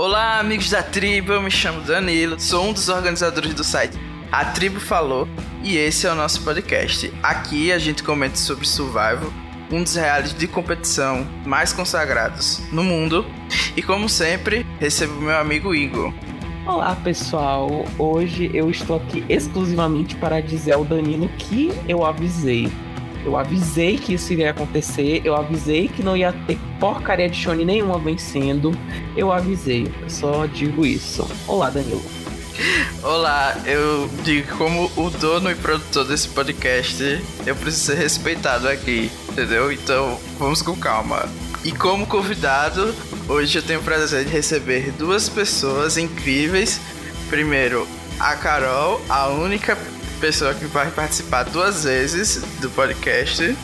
Olá, amigos da tribo, eu me chamo Danilo, sou um dos organizadores do site A Tribo Falou e esse é o nosso podcast. Aqui a gente comenta sobre Survival, um dos reais de competição mais consagrados no mundo. E como sempre, recebo meu amigo Igor. Olá pessoal, hoje eu estou aqui exclusivamente para dizer ao Danilo que eu avisei. Eu avisei que isso iria acontecer, eu avisei que não ia ter porcaria de Shone nenhuma vencendo. Eu avisei, eu só digo isso. Olá, Danilo. Olá, eu digo como o dono e produtor desse podcast, eu preciso ser respeitado aqui, entendeu? Então, vamos com calma. E como convidado, hoje eu tenho o prazer de receber duas pessoas incríveis. Primeiro, a Carol, a única pessoa que vai participar duas vezes do podcast.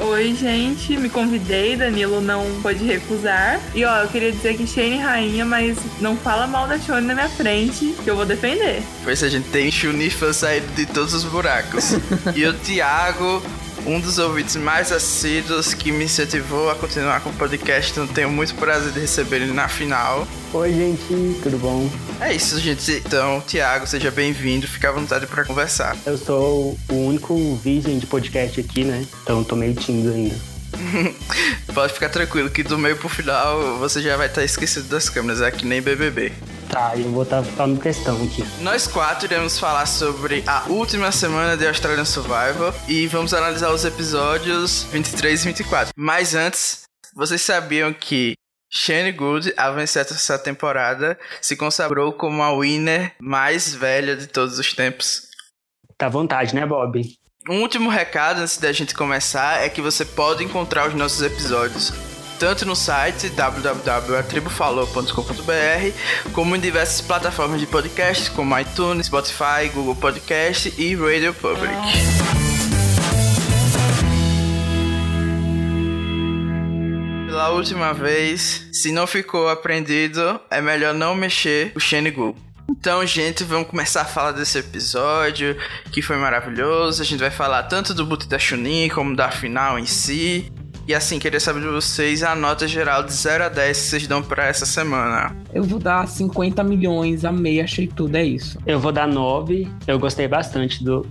Oi, gente, me convidei, Danilo não pôde recusar. E ó, eu queria dizer que Shane rainha, mas não fala mal da Shone na minha frente, que eu vou defender. Pois a gente tem Shuni saindo de todos os buracos. e o Thiago, um dos ouvintes mais assíduos que me incentivou a continuar com o podcast. Então tenho muito prazer de receber ele na final. Oi, gente, tudo bom? É isso, gente. Então, Thiago, seja bem-vindo. Fique à vontade para conversar. Eu sou o único virgem de podcast aqui, né? Então tô meio tímido ainda. Pode ficar tranquilo que do meio pro final você já vai estar esquecido das câmeras, é que nem BBB. Tá, eu vou estar tá, no questão aqui. Nós quatro iremos falar sobre a última semana de Australian Survival e vamos analisar os episódios 23 e 24. Mas antes, vocês sabiam que Shane Good, a vencer essa temporada, se consagrou como a winner mais velha de todos os tempos. Tá à vontade, né, Bob? Um último recado antes da gente começar é que você pode encontrar os nossos episódios tanto no site www.atribufalou.com.br, como em diversas plataformas de podcast, como iTunes, Spotify, Google Podcast e Radio Public. Pela última vez, se não ficou aprendido, é melhor não mexer o Google. Então, gente, vamos começar a falar desse episódio que foi maravilhoso. A gente vai falar tanto do boot da Chunin como da final em si. E assim, queria saber de vocês a nota geral de 0 a 10 que vocês dão para essa semana. Eu vou dar 50 milhões, amei, achei tudo, é isso. Eu vou dar 9. Eu gostei bastante do,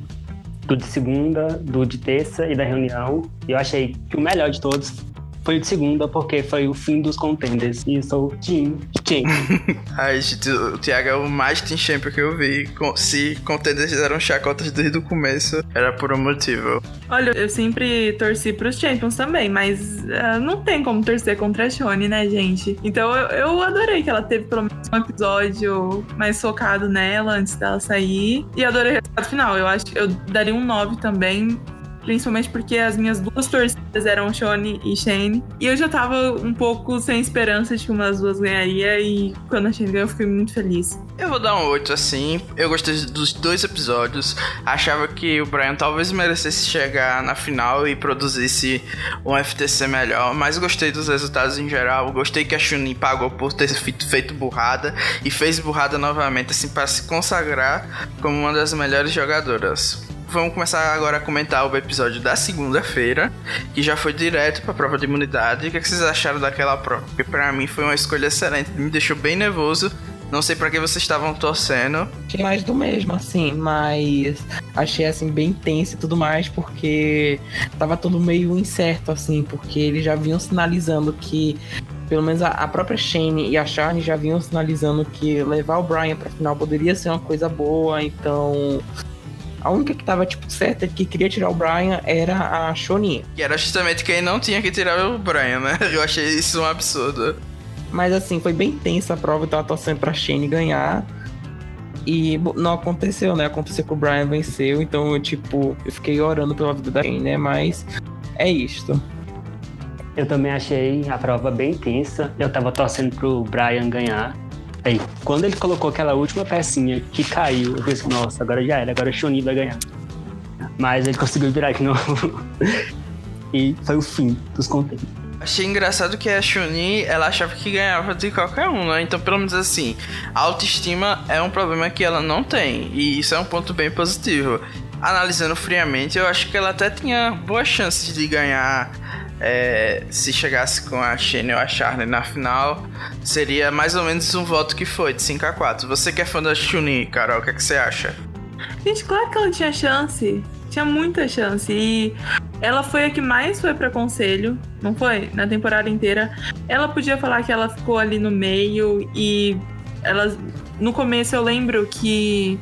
do de segunda, do de terça e da reunião. Eu achei que o melhor de todos foi de segunda, porque foi o fim dos contenders. E sou Team Champion. Ai, gente, o Thiago é o mais Team Champion que eu vi. Se contenders fizeram chacotas desde o começo, era por um motivo. Olha, eu sempre torci pros Champions também, mas uh, não tem como torcer contra a Shone, né, gente? Então eu, eu adorei que ela teve pelo menos um episódio mais focado nela antes dela sair. E adorei o resultado final. Eu acho que eu daria um 9 também principalmente porque as minhas duas torcidas eram Shone e Shane. E eu já tava um pouco sem esperança de que uma das duas ganharia e quando a Shane ganhou eu fiquei muito feliz. Eu vou dar um 8 assim. Eu gostei dos dois episódios. Achava que o Brian talvez merecesse chegar na final e produzisse um FTC melhor, mas gostei dos resultados em geral. Gostei que a Chunin pagou por ter feito burrada e fez burrada novamente assim para se consagrar como uma das melhores jogadoras vamos começar agora a comentar o episódio da segunda-feira, que já foi direto pra prova de imunidade. O que, é que vocês acharam daquela prova? Porque pra mim foi uma escolha excelente, me deixou bem nervoso. Não sei para que vocês estavam torcendo. Achei mais do mesmo, assim, mas achei assim bem tenso e tudo mais, porque tava tudo meio incerto, assim, porque eles já vinham sinalizando que pelo menos a, a, própria Shane e a Charlie já vinham sinalizando que levar o Brian pra final poderia ser uma coisa boa, então a única que tava, tipo, certa que queria tirar o Brian era a Shonin. Que era justamente quem não tinha que tirar o Brian, né? Eu achei isso um absurdo. Mas assim, foi bem tensa a prova, eu tava torcendo pra Shane ganhar. E não aconteceu, né? Aconteceu que o Brian venceu, então eu, tipo, eu fiquei orando pela vida da Shane, né? Mas é isto. Eu também achei a prova bem tensa. Eu tava torcendo pro Brian ganhar. Aí, quando ele colocou aquela última pecinha que caiu, eu pensei, nossa, agora já era, agora o Shoni vai ganhar. Mas ele conseguiu virar de novo. e foi o fim dos contentes. Achei engraçado que a Shuni, ela achava que ganhava de qualquer um, né? Então, pelo menos assim, a autoestima é um problema que ela não tem. E isso é um ponto bem positivo. Analisando friamente, eu acho que ela até tinha boas chances de ganhar é, se chegasse com a Shane ou a Charlie na final, seria mais ou menos um voto que foi, de 5 a 4 Você que é fã da Chun-Li, Carol, o que, é que você acha? Gente, claro que ela tinha chance. Tinha muita chance. E ela foi a que mais foi para conselho, não foi? Na temporada inteira. Ela podia falar que ela ficou ali no meio e ela. No começo eu lembro que.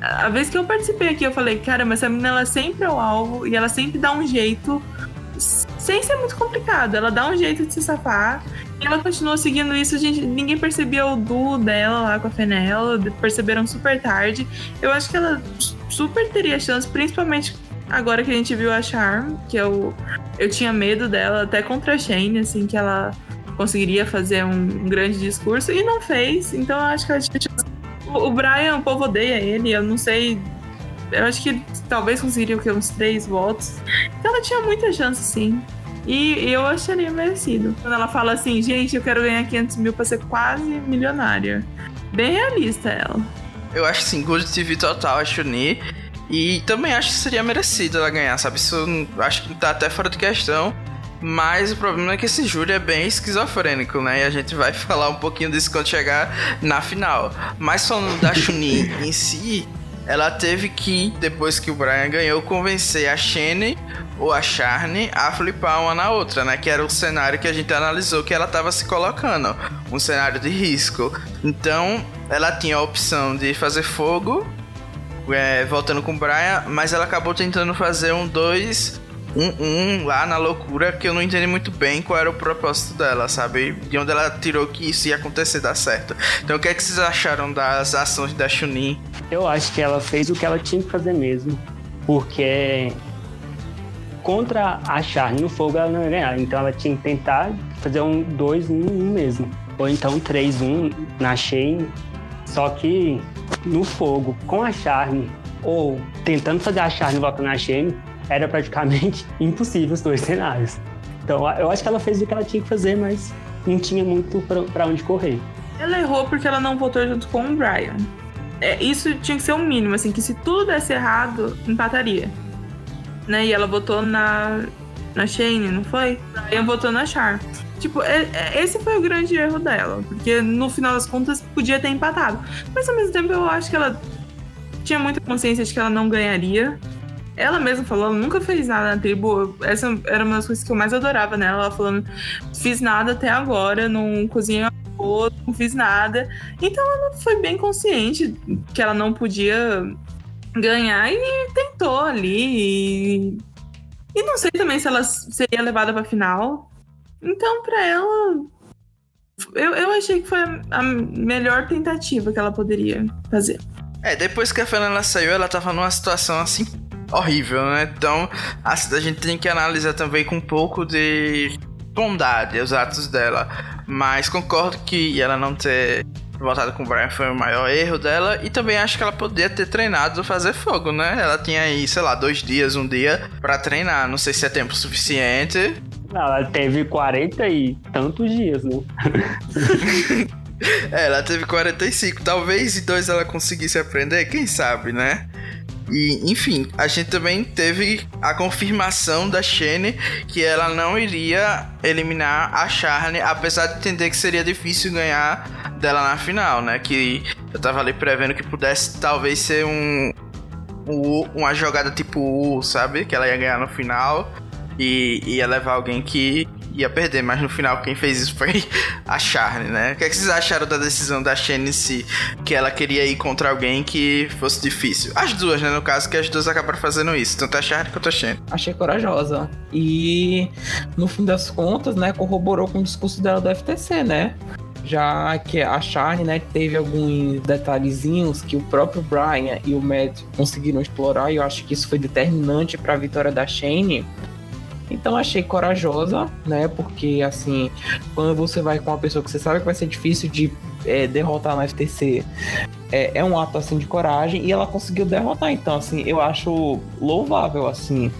A vez que eu participei aqui, eu falei, cara, mas essa menina ela sempre é o alvo e ela sempre dá um jeito sem ser muito complicado. Ela dá um jeito de se safar. E ela continua seguindo isso. Gente, ninguém percebia o duo dela lá com a Fenella. Perceberam super tarde. Eu acho que ela super teria chance, principalmente agora que a gente viu a Charm, que eu, eu tinha medo dela, até contra a Shane, assim, que ela conseguiria fazer um, um grande discurso. E não fez. Então eu acho que ela tinha chance. O, o Brian, o povo odeia ele. Eu não sei eu acho que talvez conseguiria o quê? Uns três votos. Então ela tinha muita chance, sim. E eu acharia merecido. Quando ela fala assim, gente, eu quero ganhar 500 mil pra ser quase milionária. Bem realista ela. Eu acho sim, Good TV total, a Chun-Li. E também acho que seria merecido ela ganhar, sabe? Isso acho que tá até fora de questão. Mas o problema é que esse júri é bem esquizofrênico, né? E a gente vai falar um pouquinho disso quando chegar na final. Mas falando da Chun-Li em si, ela teve que, depois que o Brian ganhou, convencer a Shane ou a Charne a flipar uma na outra, né? Que era o cenário que a gente analisou que ela estava se colocando. Um cenário de risco. Então, ela tinha a opção de fazer fogo, é, voltando com o Brian, mas ela acabou tentando fazer um 2 um, um lá na loucura que eu não entendi muito bem qual era o propósito dela, sabe? De onde ela tirou que isso ia acontecer dar certo. Então o que é que vocês acharam das ações da Chunin? Eu acho que ela fez o que ela tinha que fazer mesmo. Porque contra a Charne no fogo ela não ia ganhar. Então ela tinha que tentar fazer um 2 1 um, mesmo. Ou então 3 1 na Shane. Só que no fogo com a Charne ou tentando fazer a Charne voltar na Shane, era praticamente impossível os dois cenários. Então eu acho que ela fez o que ela tinha que fazer, mas não tinha muito para onde correr. Ela errou porque ela não votou junto com o Brian. É, isso tinha que ser o mínimo, assim, que se tudo desse errado, empataria. Né? E ela votou na, na Shane, não foi? Brian votou na Char. Tipo, é, é, esse foi o grande erro dela, porque no final das contas podia ter empatado. Mas ao mesmo tempo eu acho que ela tinha muita consciência de que ela não ganharia. Ela mesma falou, ela nunca fez nada na tribo. Essa era uma das coisas que eu mais adorava nela. Ela falando, fiz nada até agora, não cozinhei arroz, não fiz nada. Então ela foi bem consciente que ela não podia ganhar e tentou ali. E, e não sei também se ela seria levada pra final. Então, pra ela, eu, eu achei que foi a, a melhor tentativa que ela poderia fazer. É, depois que a Fernanda saiu, ela tava numa situação assim horrível, né? Então a, a gente tem que analisar também com um pouco de bondade os atos dela. Mas concordo que ela não ter voltado com o Brian foi o maior erro dela. E também acho que ela poderia ter treinado fazer fogo, né? Ela tinha aí, sei lá, dois dias, um dia para treinar. Não sei se é tempo suficiente. Ela teve 40 e tantos dias, né? é, ela teve 45. Talvez em dois ela conseguisse aprender, quem sabe, né? E, enfim, a gente também teve a confirmação da Shane que ela não iria eliminar a Charne, apesar de entender que seria difícil ganhar dela na final, né? Que eu tava ali prevendo que pudesse talvez ser um, um uma jogada tipo U, sabe? Que ela ia ganhar no final e ia levar alguém que ia perder, mas no final quem fez isso foi a Charne, né? O que, é que vocês acharam da decisão da Shane em si? Que ela queria ir contra alguém que fosse difícil. As duas, né? No caso, que as duas acabaram fazendo isso, tanto a Charne quanto a Shane. Achei corajosa. E no fim das contas, né, corroborou com o discurso dela do FTC, né? já que a Charne, né, teve alguns detalhezinhos que o próprio Brian e o Matt conseguiram explorar e eu acho que isso foi determinante para a vitória da Shane então achei corajosa, né? Porque assim, quando você vai com uma pessoa que você sabe que vai ser difícil de é, derrotar no FTC, é, é, um ato assim de coragem e ela conseguiu derrotar. Então, assim, eu acho louvável, assim.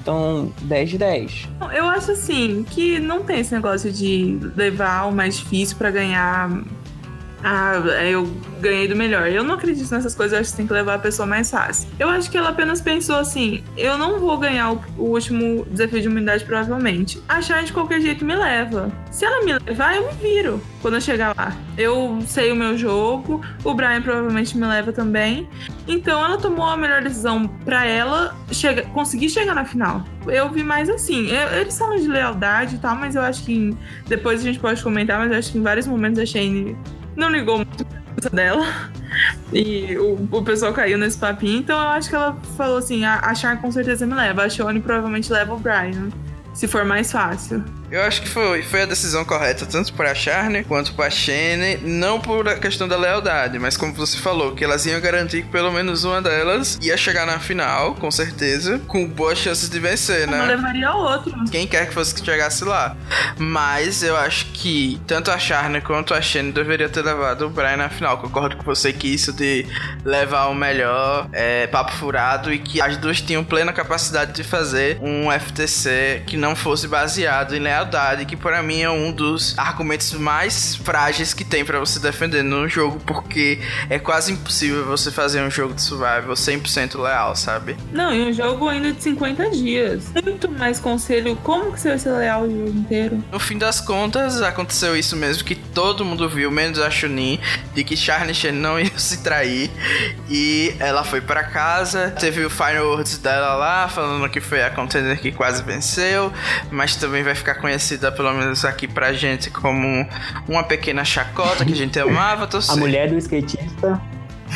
Então, 10 de 10. Eu acho assim que não tem esse negócio de levar o mais difícil para ganhar ah, eu ganhei do melhor. Eu não acredito nessas coisas, eu acho que tem que levar a pessoa mais fácil. Eu acho que ela apenas pensou assim: eu não vou ganhar o, último desafio de humanidade, provavelmente. A Char de qualquer jeito me leva. Se ela me levar, eu me viro quando eu chegar lá. Eu sei o meu jogo, o Brian provavelmente me leva também. Então ela tomou a melhor decisão para ela chega, conseguir chegar na final. Eu vi mais assim. Eu, eles falam de lealdade e tal, mas eu acho que depois a gente pode comentar, mas eu acho que em vários momentos a Shane não ligou muito pra dela. E o, o pessoal caiu nesse papinho, então eu acho que ela falou assim: a, a Char com certeza me leva, a Shone provavelmente leva o Brian, se for mais fácil. Eu acho que foi, foi a decisão correta, tanto para a Charne quanto para a Shane, não por a questão da lealdade, mas como você falou, que elas iam garantir que pelo menos uma delas ia chegar na final, com certeza, com boas chances de vencer, né? Uma levaria o outro. Quem quer que fosse que chegasse lá. Mas eu acho que tanto a Charne quanto a Shane deveria ter levado o Brian na final. Concordo com você que isso de levar o melhor é papo furado e que as duas tinham plena capacidade de fazer um FTC que não fosse baseado em lealdade lealdade, que para mim é um dos argumentos mais frágeis que tem para você defender no jogo, porque é quase impossível você fazer um jogo de survival 100% leal, sabe? Não, e um jogo ainda de 50 dias. Muito mais conselho, como que você vai ser leal o jogo inteiro? No fim das contas, aconteceu isso mesmo que todo mundo viu, menos a Chunin, de que Charlie Chen não ia se trair e ela foi para casa, teve o final words dela lá, falando que foi a contender que quase venceu, mas também vai ficar conhecida, pelo menos aqui pra gente, como uma pequena chacota que a gente amava. a mulher do skatista.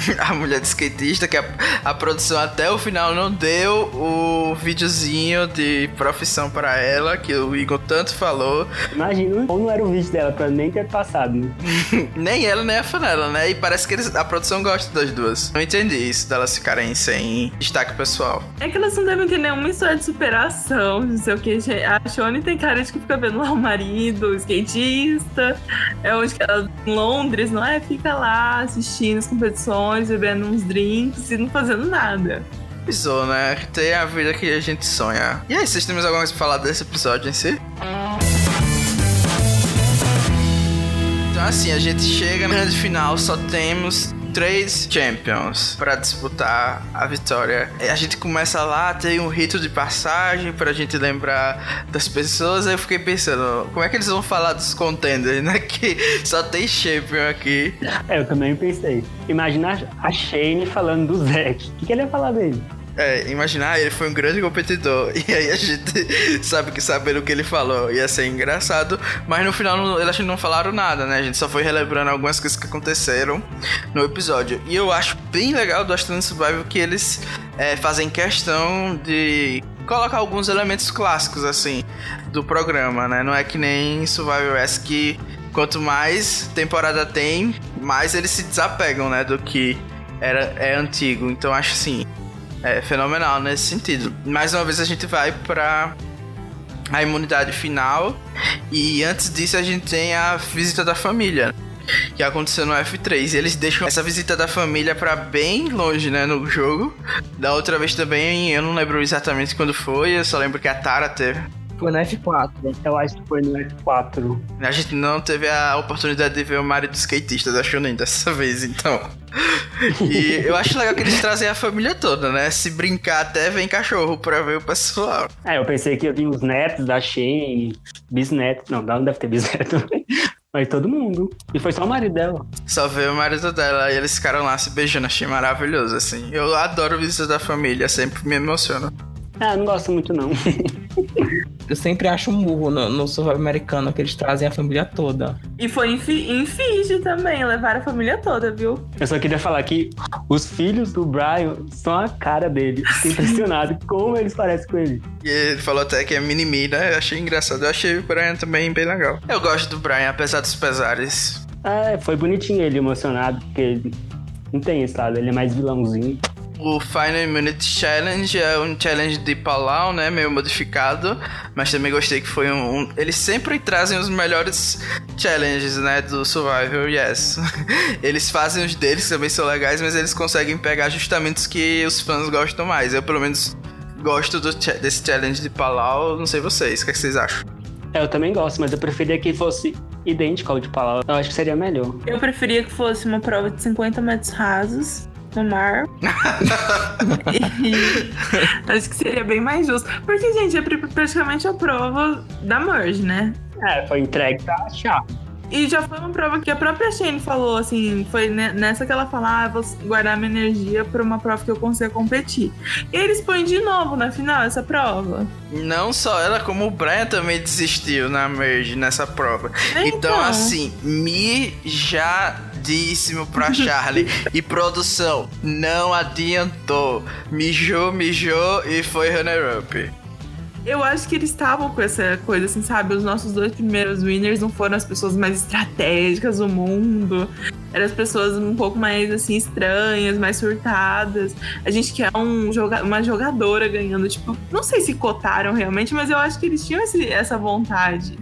a mulher de skatista, que a, a, produção até o final não deu o videozinho de profissão para ela, que o Igor tanto falou. Imagina, ou não era o vídeo dela pra nem ter passado. Né? nem ela, nem a Fanela, né? E parece que eles, a produção gosta das duas. Não entendi isso delas ficarem sem destaque pessoal. É que elas não devem ter nenhuma história de superação, não sei o que. A Shone tem cara de que fica vendo lá o marido, o skatista. É onde que ela, em Londres, não é? Fica lá assistindo as competições bebendo uns drinks e não fazendo nada. Pisou, né? Tem a vida que a gente sonha. E aí, vocês têm mais alguma coisa pra falar desse episódio em si? Então, assim, a gente chega na grande final, só temos três champions para disputar a vitória. A gente começa lá, tem um rito de passagem pra gente lembrar das pessoas. Aí eu fiquei pensando, como é que eles vão falar dos contenders, né? Que só tem champion aqui. É, eu também pensei. Imagina a Shane falando do Zack. O que, que ele ia falar dele? É, imaginar, ele foi um grande competidor. E aí a gente sabe que sabendo o que ele falou ia ser engraçado. Mas no final eles não falaram nada, né? A gente só foi relembrando algumas coisas que aconteceram no episódio. E eu acho bem legal do Astron Survival que eles é, fazem questão de colocar alguns elementos clássicos, assim, do programa, né? Não é que nem Survival S que quanto mais temporada tem, mais eles se desapegam, né? Do que era, é antigo. Então acho assim é fenomenal nesse sentido. Mais uma vez a gente vai para a imunidade final e antes disso a gente tem a visita da família que aconteceu no F3. E eles deixam essa visita da família para bem longe, né, no jogo. Da outra vez também, eu não lembro exatamente quando foi, eu só lembro que a Tara teve. Foi no F4. Eu acho que foi no F4. A gente não teve a oportunidade de ver o marido skatista da Shonen dessa vez, então. E eu acho legal que eles trazem a família toda, né? Se brincar até vem cachorro pra ver o pessoal. É, eu pensei que ia vir os netos da Shane, bisnetos. Não, não deve ter bisneto. Mas todo mundo. E foi só o marido dela. Só veio o marido dela e eles ficaram lá se beijando. Achei maravilhoso, assim. Eu adoro visitas da família, sempre me emociona. Ah, não gosto muito não. Eu sempre acho um burro no, no survival americano que eles trazem a família toda. E foi em, em Fiji também, levaram a família toda, viu? Eu só queria falar que os filhos do Brian são a cara dele. Fiquei impressionado como eles parecem com ele. E ele falou até que é mini-me, né? Eu achei engraçado. Eu achei o Brian também bem legal. Eu gosto do Brian, apesar dos pesares. Ah, foi bonitinho ele emocionado, porque ele não tem esse lado, ele é mais vilãozinho. O Final Minute Challenge é um challenge de Palau, né? Meio modificado. Mas também gostei que foi um, um. Eles sempre trazem os melhores challenges, né? Do Survival Yes. eles fazem os deles, que também são legais, mas eles conseguem pegar justamente os que os fãs gostam mais. Eu, pelo menos, gosto do, desse challenge de Palau. Não sei vocês, o que, é que vocês acham? É, eu também gosto, mas eu preferia que fosse idêntico ao de Palau. Eu acho que seria melhor. Eu preferia que fosse uma prova de 50 metros rasos no mar. e acho que seria bem mais justo. Porque, gente, é praticamente a prova da Merge, né? É, foi entregue pra achar. E já foi uma prova que a própria Shane falou, assim, foi nessa que ela falou, ah, vou guardar minha energia pra uma prova que eu consiga competir. E eles põem de novo na final essa prova. Não só ela, como o Brian também desistiu na merge nessa prova. Então, então assim, mijadíssimo pra Charlie. e produção, não adiantou. Mijou, mijou e foi runner-up. Eu acho que eles estavam com essa coisa, assim, sabe? Os nossos dois primeiros winners não foram as pessoas mais estratégicas do mundo. Eram as pessoas um pouco mais, assim, estranhas, mais surtadas. A gente quer um joga uma jogadora ganhando, tipo... Não sei se cotaram realmente, mas eu acho que eles tinham esse, essa vontade.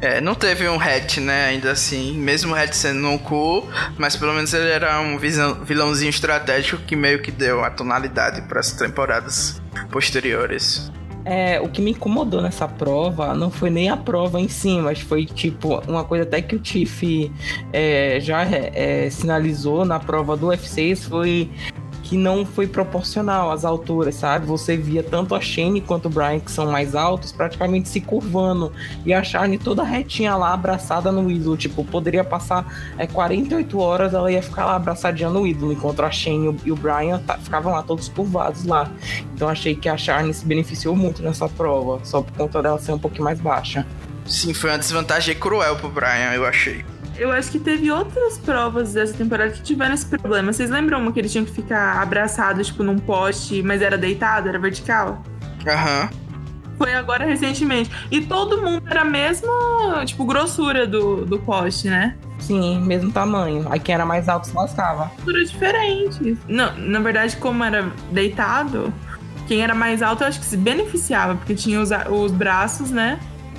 É, não teve um hatch, né, ainda assim. Mesmo o hatch sendo no cu, mas pelo menos ele era um vilãozinho estratégico que meio que deu a tonalidade para as temporadas posteriores. É, o que me incomodou nessa prova não foi nem a prova em si, mas foi tipo uma coisa até que o Tiff é, já é, sinalizou na prova do F6 foi que não foi proporcional às alturas, sabe? Você via tanto a Shane quanto o Brian, que são mais altos, praticamente se curvando. E a Shane toda retinha lá, abraçada no ídolo. Tipo, poderia passar é, 48 horas, ela ia ficar lá abraçadinha no ídolo, enquanto a Shane e o Brian ficavam lá todos curvados lá. Então achei que a Shane se beneficiou muito nessa prova, só por conta dela ser um pouquinho mais baixa. Sim, foi uma desvantagem cruel pro Brian, eu achei. Eu acho que teve outras provas dessa temporada que tiveram esse problema. Vocês lembram uma que eles tinham que ficar abraçados, tipo, num poste, mas era deitado, era vertical? Aham. Uhum. Foi agora recentemente. E todo mundo era a mesma, tipo, grossura do, do poste, né? Sim, mesmo tamanho. Aí quem era mais alto se lascava. Era diferente. Não, na verdade, como era deitado, quem era mais alto eu acho que se beneficiava, porque tinha os, os braços, né?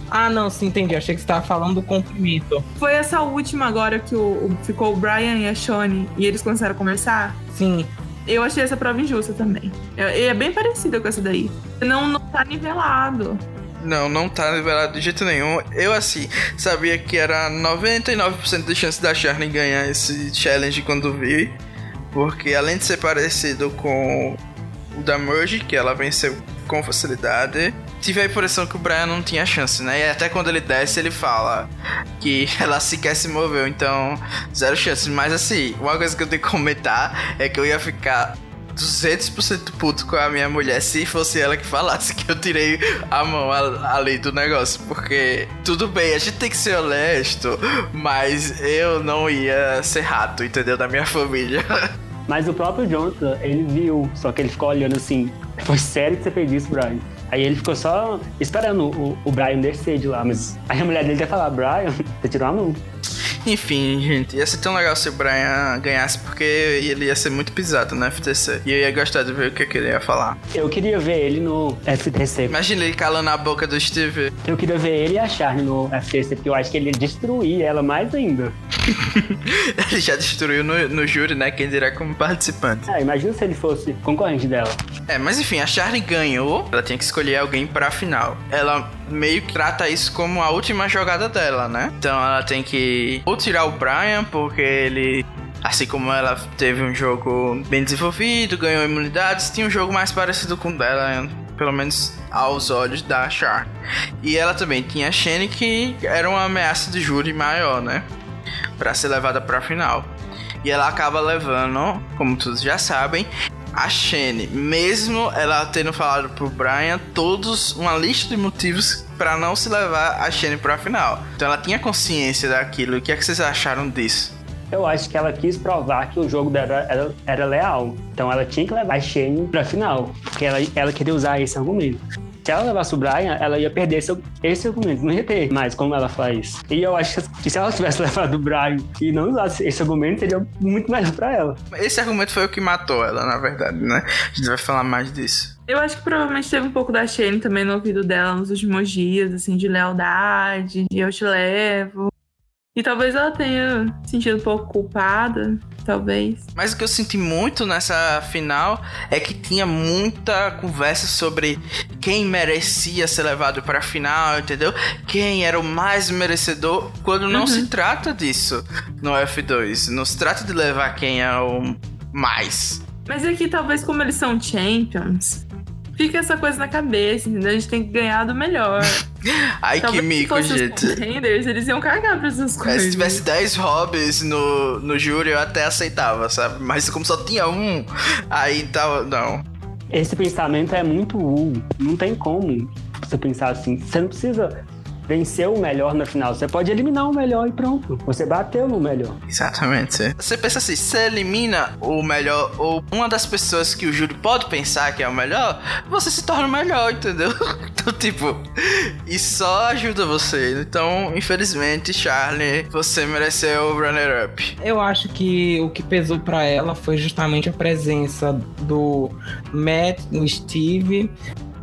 Ah, não, sim, entendi. Achei que você estava falando do comprimento. Foi essa última agora que o, o, ficou o Brian e a Shone e eles começaram a conversar? Sim. Eu achei essa prova injusta também. É, é bem parecida com essa daí. Não, não tá nivelado. Não, não tá nivelado de jeito nenhum. Eu, assim, sabia que era 99% de chance da Charlie ganhar esse challenge quando vi. Porque além de ser parecido com o da Merge, que ela venceu com facilidade, tive a impressão que o Brian não tinha chance, né? E até quando ele desce, ele fala que ela sequer se moveu, então zero chance. Mas assim, uma coisa que eu tenho que comentar é que eu ia ficar 200% puto com a minha mulher se fosse ela que falasse que eu tirei a mão ali do negócio. Porque tudo bem, a gente tem que ser honesto, mas eu não ia ser rato, entendeu? Da minha família. Mas o próprio Jonathan, ele viu, só que ele ficou olhando assim. Foi sério que você fez isso, Brian? Aí ele ficou só esperando o, o Brian descer de lá, mas aí a mulher dele ia falar, Brian, você tirou a mão. Enfim, gente, ia ser tão legal se o Brian ganhasse, porque ele ia ser muito pisado no FTC. E eu ia gostar de ver o que, que ele ia falar. Eu queria ver ele no FTC. Imagina ele calando a boca do Steve. Eu queria ver ele e a Charlie no FTC, porque eu acho que ele ia destruir ela mais ainda. Ele já destruiu no, no júri, né? Quem dirá como participante. É, imagina se ele fosse concorrente dela. É, mas enfim, a Charlie ganhou. Ela tinha que escolher alguém pra final. Ela meio que trata isso como a última jogada dela, né? Então ela tem que ou tirar o Brian, porque ele Assim como ela teve um jogo bem desenvolvido, ganhou imunidades, tinha um jogo mais parecido com o dela, pelo menos aos olhos da Char. E ela também tinha a Shane, que era uma ameaça de júri maior, né? Pra ser levada pra final. E ela acaba levando, como todos já sabem, a Shane, mesmo ela tendo falado pro Brian todos uma lista de motivos para não se levar a Shane para a final. Então ela tinha consciência daquilo. O que é que vocês acharam disso? Eu acho que ela quis provar que o jogo dela era, era leal. Então ela tinha que levar a Shane pra final. Porque ela, ela queria usar esse argumento se ela levasse o Brian, ela ia perder esse, esse argumento, não ia ter mais como ela faz. E eu acho que se ela tivesse levado o Brian e não usasse esse argumento, seria muito melhor pra ela. Esse argumento foi o que matou ela, na verdade, né? A gente vai falar mais disso. Eu acho que provavelmente teve um pouco da Shane também no ouvido dela nos últimos dias, assim, de lealdade, de eu te levo. E talvez ela tenha sentido um pouco culpada, talvez. Mas o que eu senti muito nessa final é que tinha muita conversa sobre quem merecia ser levado para a final, entendeu? Quem era o mais merecedor, quando não Uhum. se trata disso no F2. Não se trata de levar quem é o mais. Mas é que talvez como eles são champions, fica essa coisa na cabeça, entendeu? A gente tem que ganhar do melhor. Ai, que Talvez se mico, fosse os gente. contenders, eles iam cagar pra essas É, coisas. se tivesse 10 hobbies no, no júri, eu até aceitava, sabe? Mas como só tinha um, aí tava. Não. Esse pensamento é muito uh, não tem como você pensar assim. Você não precisa vencer o melhor na final. Você pode eliminar o melhor e pronto. Você bateu no melhor. Exatamente. Você pensa assim, você elimina o melhor, ou uma das pessoas que o júri pode pensar que é o melhor, você se torna o melhor, entendeu? Então, tipo, isso só ajuda você. Então, infelizmente, Charlie, você mereceu o runner-up. Eu acho que o que pesou pra ela foi justamente a presença do Matt, do Steve,